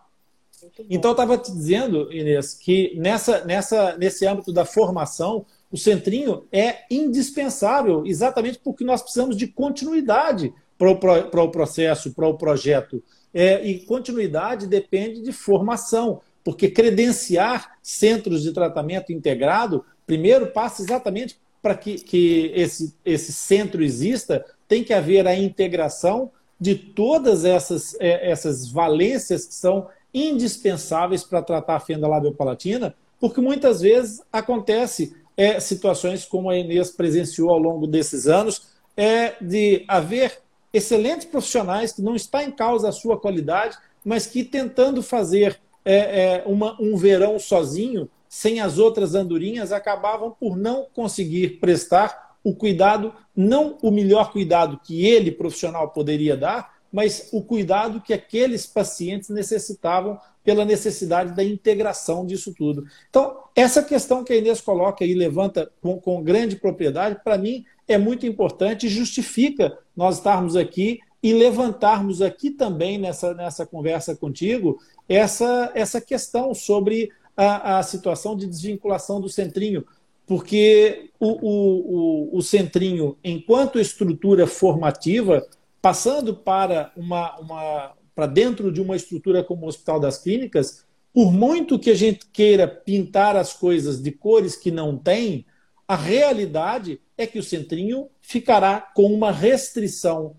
D: Então, eu estava te dizendo, Inês, que nessa, nessa, nesse âmbito da formação, o centrinho é indispensável, exatamente porque nós precisamos de continuidade para o, para o processo, para o projeto. É, e continuidade depende de formação, porque credenciar centros de tratamento integrado, primeiro passa exatamente para que, que esse, esse centro exista, tem que haver a integração de todas essas, é, essas valências que são indispensáveis para tratar a fenda labiopalatina, porque muitas vezes acontece é, situações como a Inês presenciou ao longo desses anos, é de haver excelentes profissionais que não está em causa a sua qualidade, mas que tentando fazer é, é, uma, um verão sozinho, sem as outras andorinhas, acabavam por não conseguir prestar o cuidado, não o melhor cuidado que ele, profissional, poderia dar, mas o cuidado que aqueles pacientes necessitavam pela necessidade da integração disso tudo. Então, essa questão que a Inês coloca e levanta com, com grande propriedade, para mim, é muito importante e justifica nós estarmos aqui e levantarmos aqui também nessa, nessa conversa contigo essa, essa questão sobre a, a situação de desvinculação do centrinho. Porque o, o, o, o centrinho, enquanto estrutura formativa, passando para uma, uma para dentro de uma estrutura como o Hospital das Clínicas, por muito que a gente queira pintar as coisas de cores que não tem, a realidade é que o centrinho ficará com uma restrição,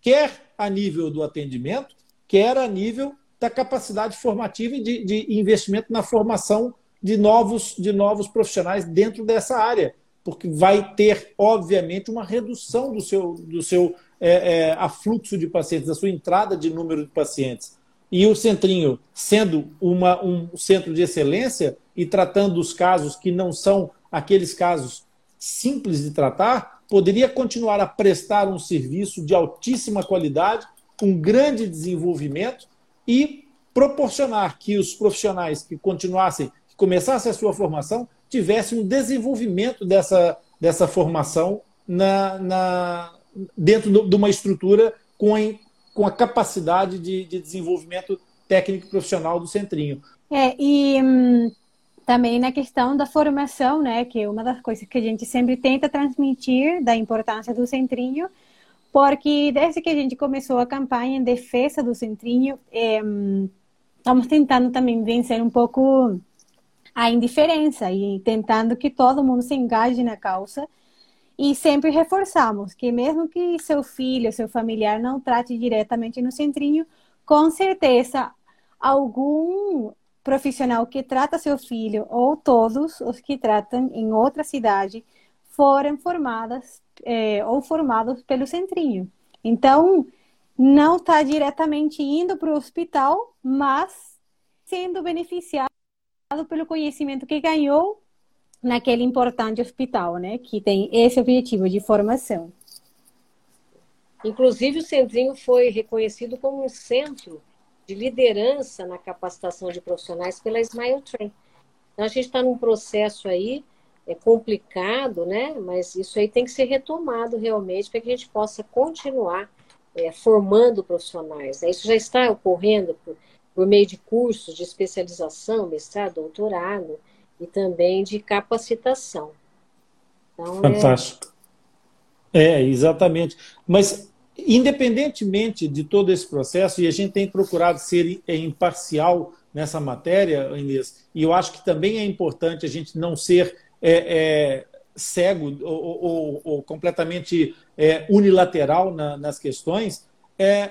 D: quer a nível do atendimento, quer a nível da capacidade formativa e de, de investimento na formação de novos, de novos profissionais dentro dessa área, porque vai ter, obviamente, uma redução do seu, do seu é, é, de pacientes, a sua entrada de número de pacientes. E o Centrinho, sendo uma, um centro de excelência e tratando os casos que não são aqueles casos simples de tratar, poderia continuar a prestar um serviço de altíssima qualidade, com grande desenvolvimento e proporcionar que os profissionais que continuassem, que começassem a sua formação, tivessem um desenvolvimento dessa, dessa formação na, na, dentro de uma estrutura com a, com a capacidade de, de desenvolvimento técnico profissional do centrinho.
C: É, e hum, também na questão da formação, né, que é uma das coisas que a gente sempre tenta transmitir da importância do centrinho, porque desde que a gente começou a campanha em defesa do centrinho, é, hum, estamos tentando também vencer um pouco a indiferença e tentando que todo mundo se engaje na causa e sempre reforçamos que mesmo que seu filho, seu familiar não trate diretamente no centrinho, com certeza algum profissional que trata seu filho ou todos os que tratam em outra cidade foram formadas é, ou formados pelo centrinho. Então, não está diretamente indo para o hospital, mas sendo beneficiado pelo conhecimento que ganhou naquele importante hospital, né, que tem esse objetivo de formação.
A: Inclusive, o Centrinho foi reconhecido como um centro de liderança na capacitação de profissionais pela Smile Train. Então, a gente está num processo aí é complicado, né? Mas isso aí tem que ser retomado realmente para que a gente possa continuar é, formando profissionais. Né? Isso já está ocorrendo por, por meio de cursos de especialização, mestrado, doutorado e também de capacitação.
D: Então, é Fantástico. É... é, exatamente. Mas, independentemente de todo esse processo, e a gente tem procurado ser imparcial nessa matéria, Inês, e eu acho que também é importante a gente não ser é, é, cego ou, ou, ou completamente é, unilateral na, nas questões, é,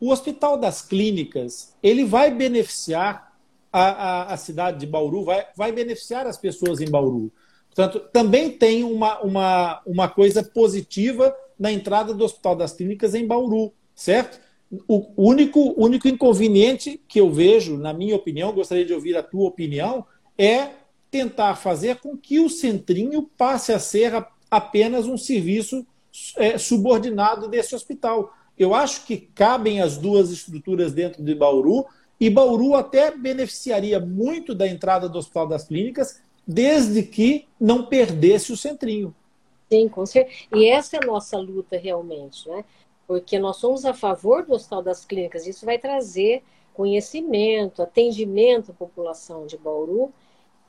D: o Hospital das Clínicas ele vai beneficiar a, a, a, cidade de Bauru, vai, vai beneficiar as pessoas em Bauru. Portanto, também tem uma, uma, uma coisa positiva na entrada do Hospital das Clínicas em Bauru, certo? O único, único inconveniente que eu vejo, na minha opinião, gostaria de ouvir a tua opinião, é tentar fazer com que o centrinho passe a ser apenas um serviço é, subordinado desse hospital. Eu acho que cabem as duas estruturas dentro de Bauru e Bauru até beneficiaria muito da entrada do Hospital das Clínicas, desde que não perdesse o centrinho.
A: Sim, com certeza. E essa é a nossa luta realmente, né? Porque nós somos a favor do Hospital das Clínicas. Isso vai trazer conhecimento, atendimento à população de Bauru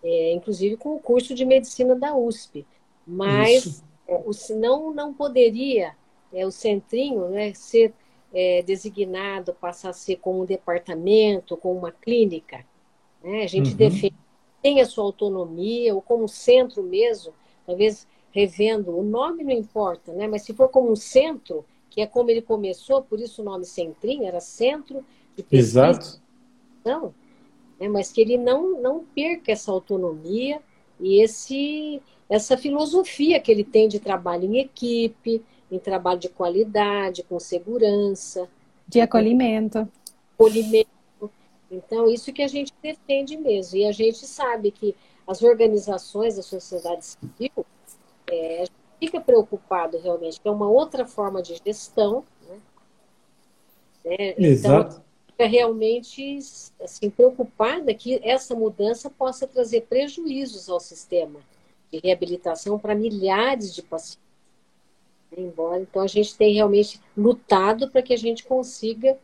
A: é, inclusive com o curso de medicina da USP. Mas é, o, não, não poderia é, o centrinho né, ser é, designado, passar a ser como um departamento, como uma clínica. Né? A gente uhum. defende tem a sua autonomia, ou como centro mesmo, talvez revendo, o nome não importa, né? mas se for como um centro, que é como ele começou, por isso o nome Centrinho, era Centro de
D: Pesquisa. Exato.
A: Não, né? mas que ele não, não perca essa autonomia e esse, essa filosofia que ele tem de trabalho em equipe, em trabalho de qualidade, com segurança.
C: De acolhimento.
A: Acolhimento. Então, isso que a gente defende mesmo. E a gente sabe que as organizações da sociedade civil, é, a gente fica preocupado realmente, que é uma outra forma de gestão. Né?
D: É, Exato. Então,
A: fica realmente assim, preocupada que essa mudança possa trazer prejuízos ao sistema de reabilitação para milhares de pacientes. Embora, então, a gente tem realmente lutado para que a gente consiga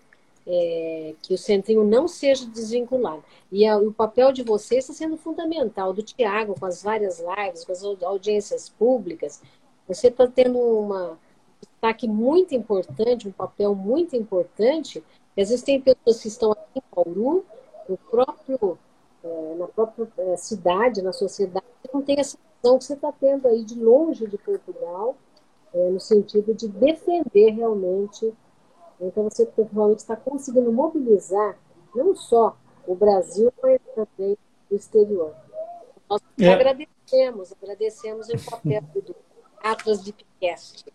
A: é, que o centrinho não seja desvinculado. E a, o papel de vocês está sendo fundamental, do Tiago, com as várias lives, com as audiências públicas. Você está tendo uma, um destaque muito importante, um papel muito importante às vezes tem pessoas que estão aqui em Bauru, no próprio, é, na própria é, cidade, na sociedade, que não tem essa visão que você está tendo aí de longe de Portugal, é, no sentido de defender realmente. Então você realmente está conseguindo mobilizar não só o Brasil, mas também o exterior. Nós é. agradecemos, agradecemos o papel do Atlas de Podcast.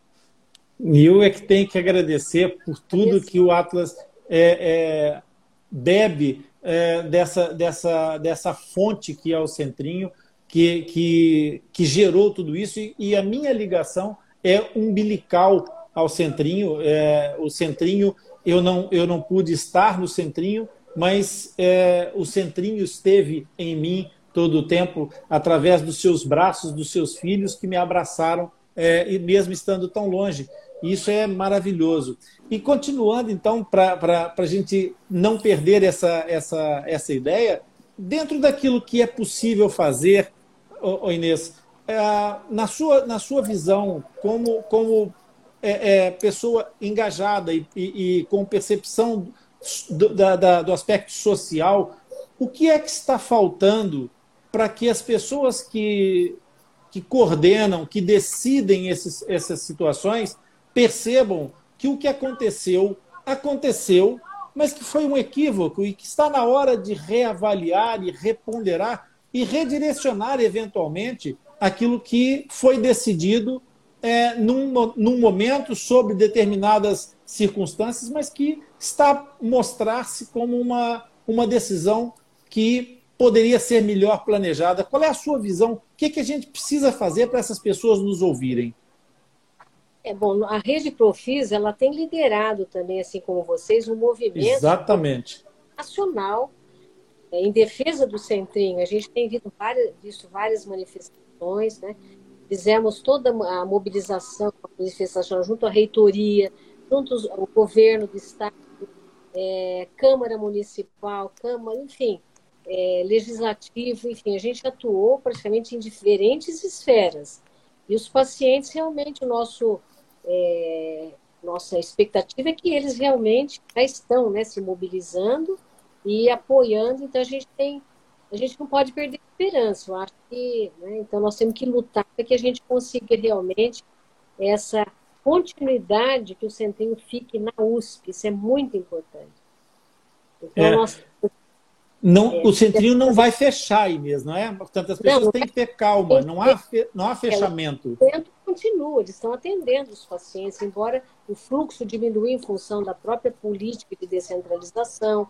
D: E eu é que tenho que agradecer por tudo que o Atlas é, é, bebe é, dessa, dessa, dessa fonte que é o Centrinho, que, que, que gerou tudo isso, e, e a minha ligação é umbilical ao Centrinho. É, o Centrinho, eu não, eu não pude estar no Centrinho, mas é, o Centrinho esteve em mim todo o tempo, através dos seus braços, dos seus filhos que me abraçaram, é, e mesmo estando tão longe. Isso é maravilhoso. E continuando, então, para a gente não perder essa, essa, essa ideia, dentro daquilo que é possível fazer, ô, ô Inês, é, na, sua, na sua visão, como, como é, é, pessoa engajada e, e, e com percepção do, da, da, do aspecto social, o que é que está faltando para que as pessoas que, que coordenam, que decidem esses, essas situações, percebam que o que aconteceu, aconteceu, mas que foi um equívoco e que está na hora de reavaliar e reponderar e redirecionar eventualmente aquilo que foi decidido é, num, num momento, sob determinadas circunstâncias, mas que está mostrar-se como uma, uma decisão que poderia ser melhor planejada. Qual é a sua visão? O que, é que a gente precisa fazer para essas pessoas nos ouvirem?
A: É bom, a Rede Profis, ela tem liderado também, assim como vocês, um movimento
D: Exatamente.
A: nacional em defesa do Centrinho. A gente tem visto várias, visto várias manifestações, né? Fizemos toda a mobilização, a manifestação junto à reitoria, junto ao governo do Estado, é, Câmara Municipal, Câmara, enfim, é, Legislativo, enfim, a gente atuou praticamente em diferentes esferas. E os pacientes, realmente, o nosso, é, nossa expectativa é que eles realmente já estão né, se mobilizando e apoiando, então a gente tem, a gente não pode perder esperança, eu acho que, né, então nós temos que lutar para que a gente consiga realmente essa continuidade que o Centrinho fique na USP, isso é muito importante.
D: Então, é. nós não, é, o centrinho não vai fechar, Inês, não é? Portanto, as pessoas não, têm que ter calma, não há, não há fechamento.
A: O centro continua, eles estão atendendo os pacientes, embora o fluxo diminua em função da própria política de descentralização,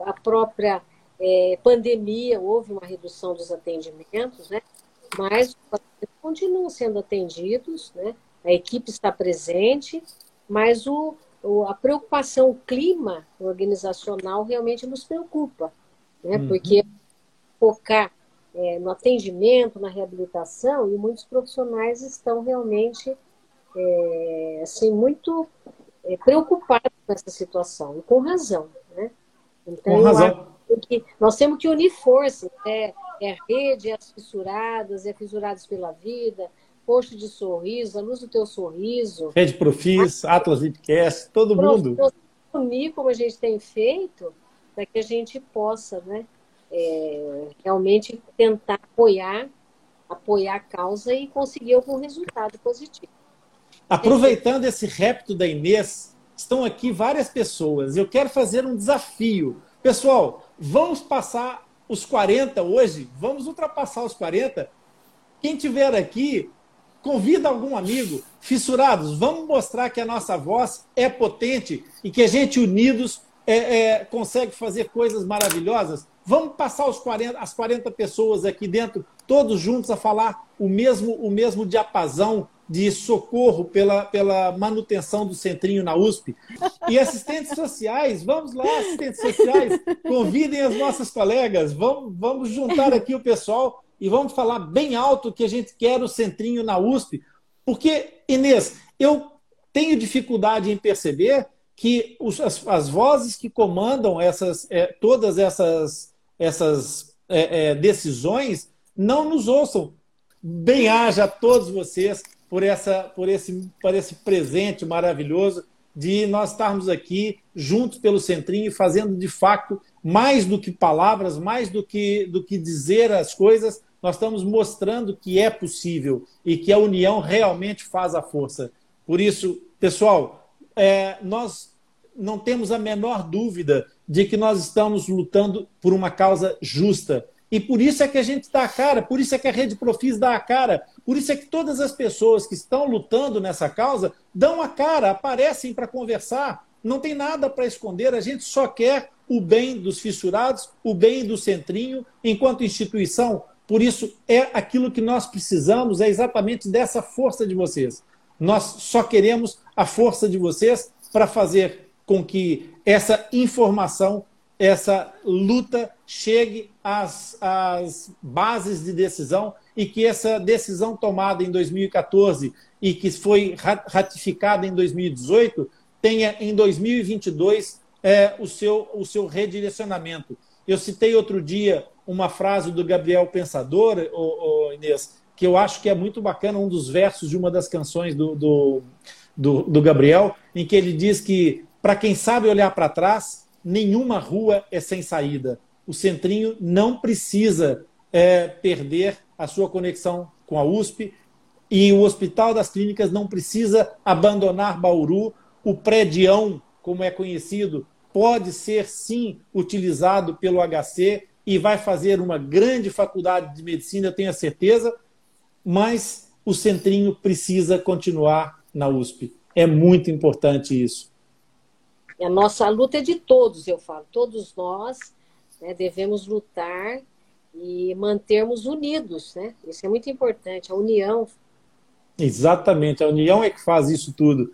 A: a própria é, pandemia, houve uma redução dos atendimentos, né? mas os pacientes continuam sendo atendidos, né? a equipe está presente, mas o, o, a preocupação, o clima organizacional realmente nos preocupa, né? Uhum. porque focar é, no atendimento, na reabilitação, e muitos profissionais estão realmente é, assim, muito é, preocupados com essa situação, e com razão. Né? Então,
D: Com razão.
A: Que nós temos que unir forças. É, é rede, é as fissuradas, é fissurados pela vida, posto de sorriso, a luz do teu sorriso.
D: Rede Profis, Atlas Lipcast, todo mundo.
A: Unir como a gente tem feito, para que a gente possa né, é, realmente tentar apoiar, apoiar a causa e conseguir algum resultado positivo.
D: Aproveitando esse repto da Inês, estão aqui várias pessoas. Eu quero fazer um desafio. Pessoal, vamos passar os 40 hoje? Vamos ultrapassar os 40? Quem tiver aqui, convida algum amigo. Fissurados, vamos mostrar que a nossa voz é potente e que a gente unidos é, é, consegue fazer coisas maravilhosas. Vamos passar os 40, as 40 pessoas aqui dentro, todos juntos, a falar o mesmo, o mesmo diapasão de socorro pela, pela manutenção do centrinho na USP. E assistentes sociais, vamos lá, assistentes sociais, convidem as nossas colegas, vamos, vamos juntar aqui o pessoal e vamos falar bem alto que a gente quer o centrinho na USP. Porque, Inês, eu tenho dificuldade em perceber que os, as, as, vozes que comandam essas, é, todas essas, essas é, é, decisões não nos ouçam. Bem-haja a todos vocês por, essa, por, esse, por esse presente maravilhoso de nós estarmos aqui juntos pelo Centrinho, fazendo de fato mais do que palavras, mais do que, do que dizer as coisas, nós estamos mostrando que é possível e que a união realmente faz a força. Por isso, pessoal, é, nós não temos a menor dúvida de que nós estamos lutando por uma causa justa. E por isso é que a gente dá a cara, por isso é que a Rede Profis dá a cara, por isso é que todas as pessoas que estão lutando nessa causa dão a cara, aparecem para conversar, não tem nada para esconder, a gente só quer o bem dos fissurados, o bem do centrinho, enquanto instituição. Por isso, é aquilo que nós precisamos, é exatamente dessa força de vocês. Nós só queremos a força de vocês para fazer com que essa informação essa luta chegue às, às bases de decisão e que essa decisão tomada em 2014 e que foi ratificada em 2018 tenha em 2022 é, o, seu, o seu redirecionamento. Eu citei outro dia uma frase do Gabriel Pensador, o, o Inês, que eu acho que é muito bacana, um dos versos de uma das canções do, do, do, do Gabriel, em que ele diz que para quem sabe olhar para trás, nenhuma rua é sem saída. O Centrinho não precisa é, perder a sua conexão com a USP e o Hospital das Clínicas não precisa abandonar Bauru. O prédião, como é conhecido, pode ser sim utilizado pelo HC e vai fazer uma grande faculdade de medicina, eu tenho a certeza, mas o Centrinho precisa continuar na USP. É muito importante isso.
A: A nossa luta é de todos, eu falo. Todos nós né, devemos lutar e mantermos unidos, né? Isso é muito importante, a união.
D: Exatamente, a união é que faz isso tudo.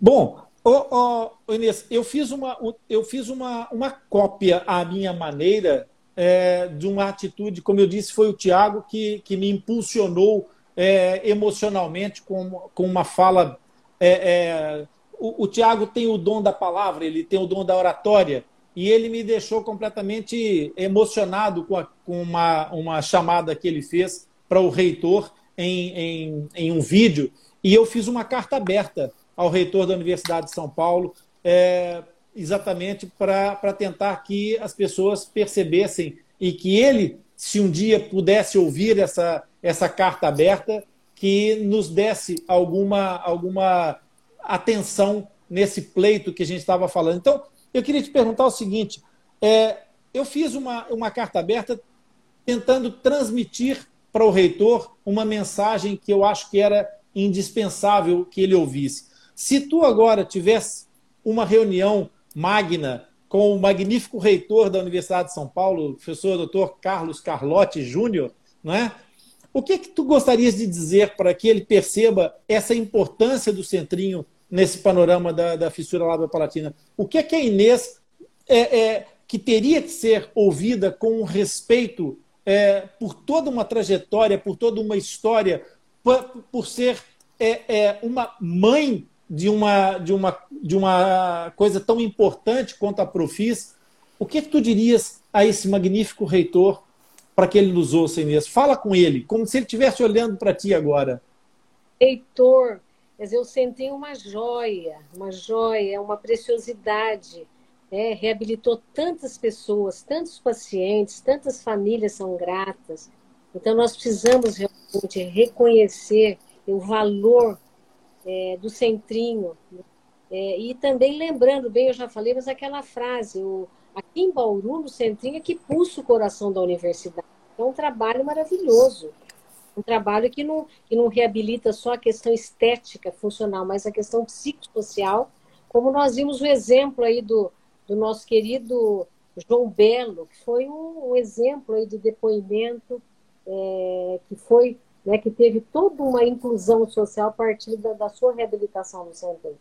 D: Bom, oh, oh, Inês, eu fiz uma, eu fiz uma, uma cópia à minha maneira é, de uma atitude, como eu disse, foi o Tiago que, que me impulsionou é, emocionalmente com, com uma fala. É, é o, o Tiago tem o dom da palavra, ele tem o dom da oratória, e ele me deixou completamente emocionado com, a, com uma, uma chamada que ele fez para o reitor em, em, em, um vídeo, e eu fiz uma carta aberta ao reitor da Universidade de São Paulo, é, exatamente para tentar que as pessoas percebessem e que ele, se um dia pudesse ouvir essa, essa carta aberta, que nos desse alguma, alguma atenção nesse pleito que a gente estava falando. Então, eu queria te perguntar o seguinte: é, eu fiz uma, uma carta aberta tentando transmitir para o reitor uma mensagem que eu acho que era indispensável que ele ouvisse. Se tu agora tivesse uma reunião magna com o magnífico reitor da Universidade de São Paulo, o professor Dr. Carlos Carlotti Júnior, não é? O que que tu gostarias de dizer para que ele perceba essa importância do centrinho nesse panorama da, da fissura lábio palatina? O que é que a Inês é, é, que teria que ser ouvida com respeito é, por toda uma trajetória, por toda uma história, por, por ser é, é, uma mãe de uma, de, uma, de uma coisa tão importante quanto a Profis, o que, que tu dirias a esse magnífico reitor para que ele nos ouça, Inês? Fala com ele, como se ele estivesse olhando para ti agora.
A: Reitor, mas eu senti uma joia, uma joia, uma preciosidade. É, reabilitou tantas pessoas, tantos pacientes, tantas famílias são gratas. Então, nós precisamos realmente reconhecer o valor é, do centrinho. Né? É, e também lembrando bem, eu já falei, mas aquela frase, o, aqui em Bauru, no centrinho, é que pulsa o coração da universidade. É um trabalho maravilhoso. Um trabalho que não, que não reabilita só a questão estética, funcional, mas a questão psicossocial, como nós vimos o exemplo aí do, do nosso querido João Belo, que foi um, um exemplo aí do depoimento é, que foi né, que teve toda uma inclusão social a partir da, da sua reabilitação no centro.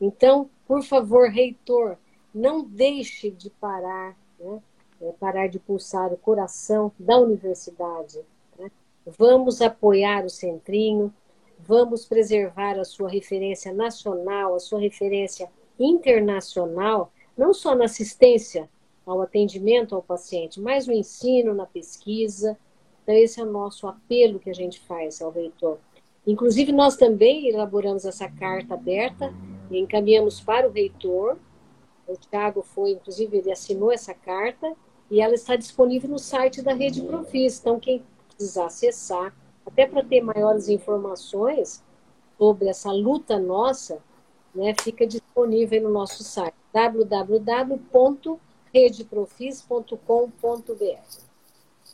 A: Então, por favor, reitor, não deixe de parar, né, é, parar de pulsar o coração da universidade. Vamos apoiar o centrinho, vamos preservar a sua referência nacional, a sua referência internacional, não só na assistência ao atendimento ao paciente, mas no ensino, na pesquisa, então, esse é o nosso apelo que a gente faz ao reitor. Inclusive, nós também elaboramos essa carta aberta e encaminhamos para o reitor. O Tiago foi, inclusive, ele assinou essa carta e ela está disponível no site da Rede Profis. Então, quem precisar acessar, até para ter maiores informações sobre essa luta nossa, né, fica disponível no nosso site www.redeprofis.com.br.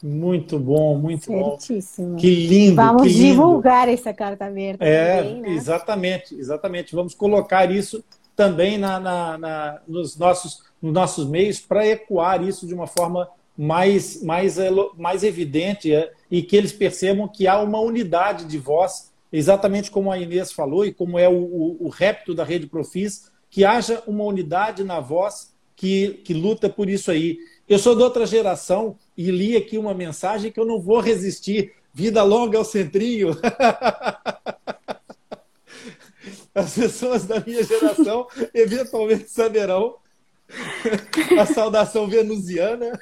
D: Muito bom, muito
C: Certíssimo.
D: bom. Que lindo.
C: Vamos
D: que lindo.
C: divulgar essa carta aberta
D: é,
C: também, né?
D: Exatamente, exatamente. Vamos colocar isso também na, na, na nos, nossos, nos nossos meios para ecoar isso de uma forma mais, mais, mais evidente é, e que eles percebam que há uma unidade de voz, exatamente como a Inês falou e como é o, o, o repto da Rede Profis, que haja uma unidade na voz que, que luta por isso aí. Eu sou de outra geração e li aqui uma mensagem que eu não vou resistir. Vida longa ao centrinho. <laughs> As pessoas da minha geração eventualmente saberão a saudação venusiana,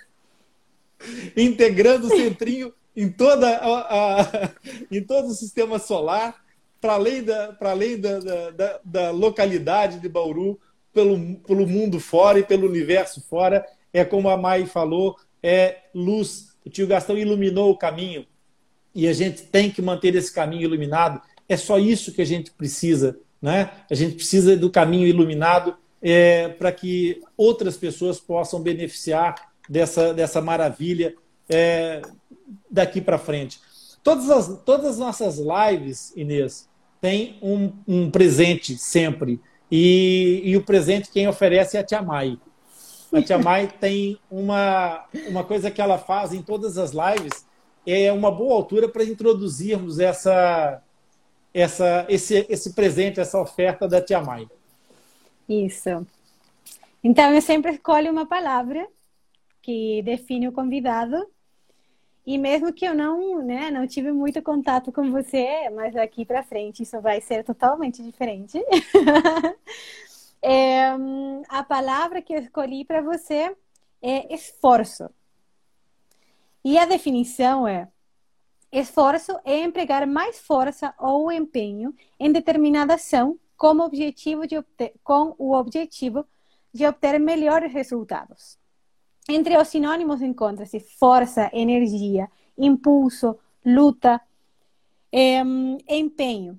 D: integrando o centrinho em, toda a, a em todo o sistema solar, para além, da, além da, da, da, localidade de Bauru, pelo, pelo mundo fora e pelo universo fora é como a Mai falou, é luz. O tio Gastão iluminou o caminho e a gente tem que manter esse caminho iluminado. É só isso que a gente precisa, né? A gente precisa do caminho iluminado é, para que outras pessoas possam beneficiar dessa, dessa maravilha é, daqui para frente. Todas as, todas as nossas lives, Inês, tem um, um presente sempre. E, e, o presente quem oferece é a Tia Mai. A Tia Mai <laughs> tem uma, uma coisa que ela faz em todas as lives, é uma boa altura para introduzirmos essa, essa, esse, esse presente, essa oferta da Tia Mai.
C: Isso. Então, eu sempre escolho uma palavra que define o convidado. E mesmo que eu não, né, não tive muito contato com você, mas daqui para frente isso vai ser totalmente diferente. <laughs> é, a palavra que eu escolhi para você é esforço. E a definição é Esforço é empregar mais força ou empenho em determinada ação com, objetivo de obter, com o objetivo de obter melhores resultados. Entre os sinônimos encontra-se força, energia, impulso, luta, empenho.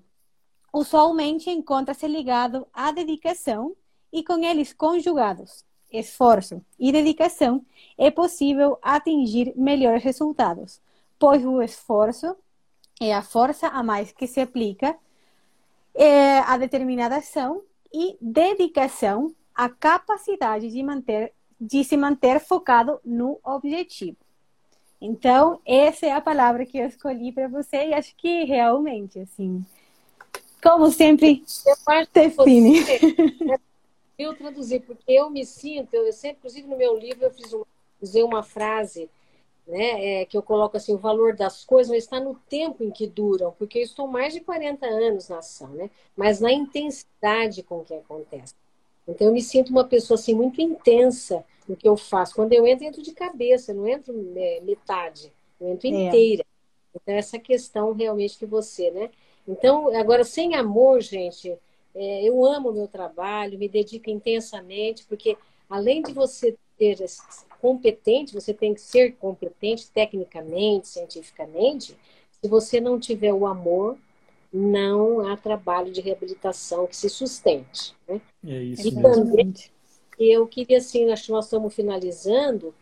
C: Usualmente encontra-se ligado à dedicação e com eles conjugados. Esforço e dedicação é possível atingir melhores resultados pois o esforço é a força a mais que se aplica é a determinada ação e dedicação a capacidade de manter de se manter focado no objetivo. Então, essa é a palavra que eu escolhi para você e acho que realmente, assim, como sempre, <laughs> define. <laughs>
A: Eu traduzi, porque eu me sinto, eu sempre, inclusive no meu livro, eu fiz uma, usei uma frase né, é, que eu coloco assim, o valor das coisas está no tempo em que duram, porque eu estou mais de 40 anos na ação, né? Mas na intensidade com que acontece. Então eu me sinto uma pessoa assim muito intensa no que eu faço. Quando eu entro, entro de cabeça, não entro é, metade, eu entro é. inteira. Então essa questão realmente que você, né? Então agora sem amor, gente, é, eu amo o meu trabalho, me dedico intensamente, porque além de você ter competente, você tem que ser competente tecnicamente, cientificamente. Se você não tiver o amor, não há trabalho de reabilitação que se sustente. Né?
D: É isso
A: e
D: mesmo.
A: também, eu queria, assim, acho que nós estamos finalizando,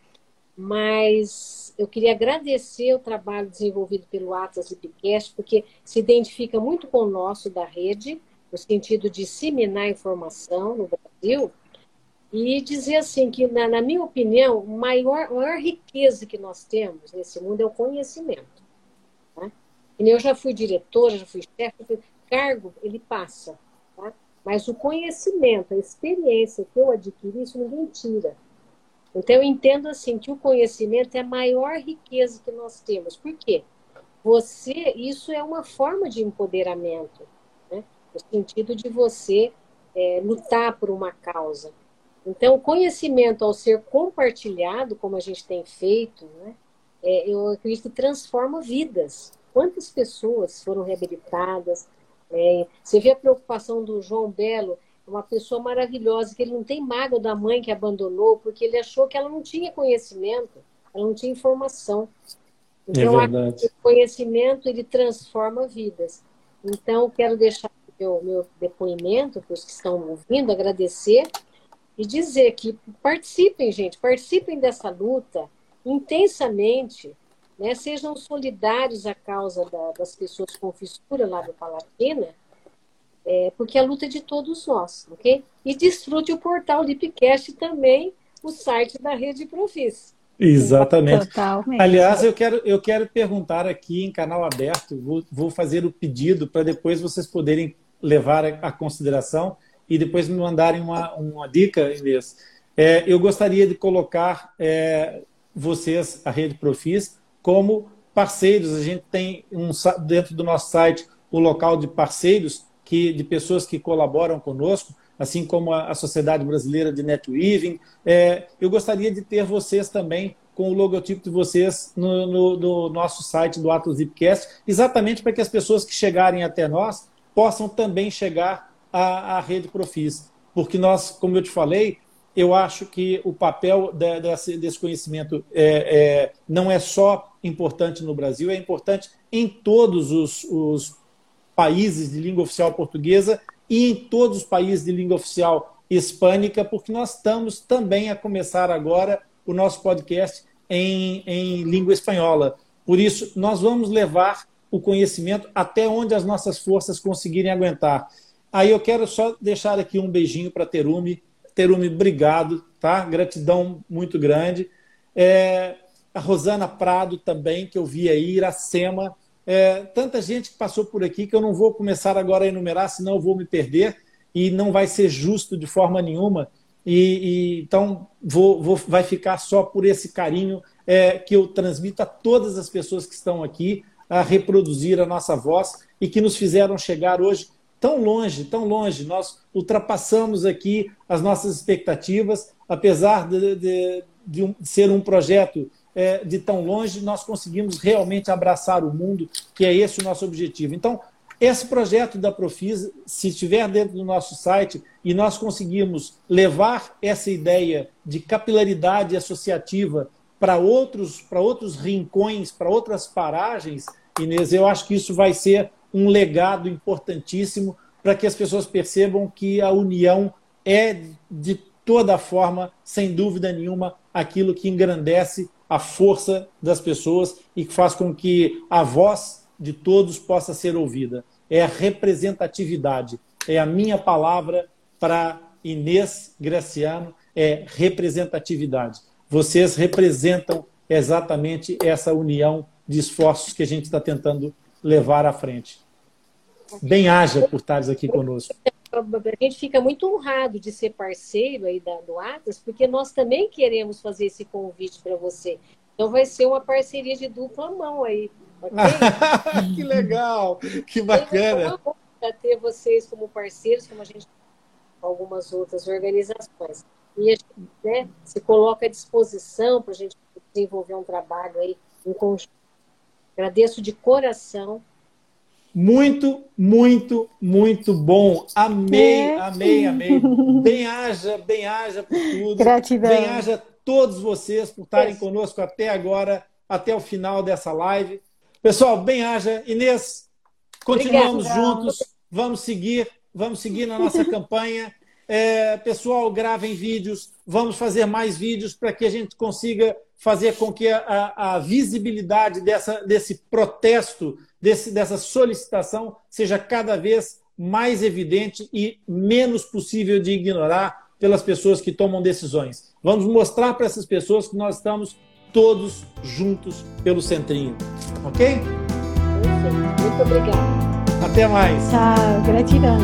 A: mas eu queria agradecer o trabalho desenvolvido pelo Atlas Lipcast, porque se identifica muito com o nosso da rede, no sentido de disseminar informação no Brasil, e dizer assim que, na, na minha opinião, a maior, maior riqueza que nós temos nesse mundo é o conhecimento. Eu já fui diretora, já fui chefe, cargo ele passa. Tá? Mas o conhecimento, a experiência que eu adquiri, isso ninguém tira. Então eu entendo assim que o conhecimento é a maior riqueza que nós temos. Por quê? Você, isso é uma forma de empoderamento, né? no sentido de você é, lutar por uma causa. Então, o conhecimento, ao ser compartilhado, como a gente tem feito, né, é, eu acredito que transforma vidas. Quantas pessoas foram reabilitadas? É, você vê a preocupação do João Belo, uma pessoa maravilhosa, que ele não tem mágoa da mãe que abandonou, porque ele achou que ela não tinha conhecimento, ela não tinha informação. Então,
D: é
A: o conhecimento, ele transforma vidas. Então, quero deixar meu, meu depoimento para os que estão ouvindo, agradecer e dizer que participem, gente, participem dessa luta intensamente, né? sejam solidários à causa da, das pessoas com fissura lá do Palatina, é, porque a luta é de todos nós, ok? E desfrute o portal Lipcast também, o site da Rede Profis.
D: Exatamente. Totalmente. Aliás, eu quero, eu quero perguntar aqui em canal aberto, vou, vou fazer o pedido para depois vocês poderem levar a, a consideração e depois me mandarem uma, uma dica, Inês. É, eu gostaria de colocar é, vocês, a Rede Profis, como parceiros. A gente tem um, dentro do nosso site o local de parceiros, que, de pessoas que colaboram conosco, assim como a, a Sociedade Brasileira de Netweaving. É, eu gostaria de ter vocês também com o logotipo de vocês no, no, no nosso site do Atlas Zipcast, exatamente para que as pessoas que chegarem até nós possam também chegar a, a rede Profis. Porque nós, como eu te falei, eu acho que o papel de, desse, desse, conhecimento é, é, não é só importante no Brasil, é importante em todos os, os, países de língua oficial portuguesa e em todos os países de língua oficial hispânica, porque nós estamos também a começar agora o nosso podcast em, em língua espanhola. Por isso, nós vamos levar o conhecimento até onde as nossas forças conseguirem aguentar. Aí eu quero só deixar aqui um beijinho para Terumi. Terumi, obrigado, tá? Gratidão muito grande. É, a Rosana Prado também, que eu vi aí, Iracema. É, tanta gente que passou por aqui que eu não vou começar agora a enumerar, senão eu vou me perder e não vai ser justo de forma nenhuma. e, e então vou, vou, vai ficar só por esse carinho é, que eu transmito a todas as pessoas que estão aqui a reproduzir a nossa voz e que nos fizeram chegar hoje tão longe, tão longe. Nós ultrapassamos aqui as nossas expectativas, apesar de, de, de, um, de ser um projeto é, de tão longe, nós conseguimos realmente abraçar o mundo, que é esse o nosso objetivo. Então, esse projeto da Profis, se estiver dentro do nosso site e nós conseguirmos levar essa ideia de capilaridade associativa para outros, para outros rincões, para outras paragens, Inês, eu acho que isso vai ser um legado importantíssimo para que as pessoas percebam que a união é, de toda forma, sem dúvida nenhuma, aquilo que engrandece a força das pessoas e que faz com que a voz de todos possa ser ouvida. É a representatividade. É a minha palavra para Inês Graciano, é representatividade. Vocês representam exatamente essa união de esforços que a gente está tentando levar à frente. Bem haja por estares aqui conosco.
A: A gente fica muito honrado de ser parceiro aí da, do Atlas, porque nós também queremos fazer esse convite para você. Então vai ser uma parceria de dupla mão aí.
D: Okay? <laughs> que legal, que bacana.
A: Para ter vocês como parceiros, como a gente com algumas outras organizações. E a gente né, se coloca à disposição para a gente desenvolver um trabalho aí em conjunto. Agradeço de coração.
D: Muito, muito, muito bom. Amei, é. amei, amei. Bem haja, bem haja por tudo.
C: Gratidão.
D: Bem haja todos vocês por estarem conosco até agora, até o final dessa live. Pessoal, bem haja. Inês, continuamos Obrigada. juntos. Vamos seguir, vamos seguir na nossa <laughs> campanha. É, pessoal, gravem vídeos. Vamos fazer mais vídeos para que a gente consiga fazer com que a, a visibilidade dessa, desse protesto, desse, dessa solicitação, seja cada vez mais evidente e menos possível de ignorar pelas pessoas que tomam decisões. Vamos mostrar para essas pessoas que nós estamos todos juntos pelo centrinho. Ok?
A: Muito obrigada.
D: Até mais.
C: Tchau, gratidão.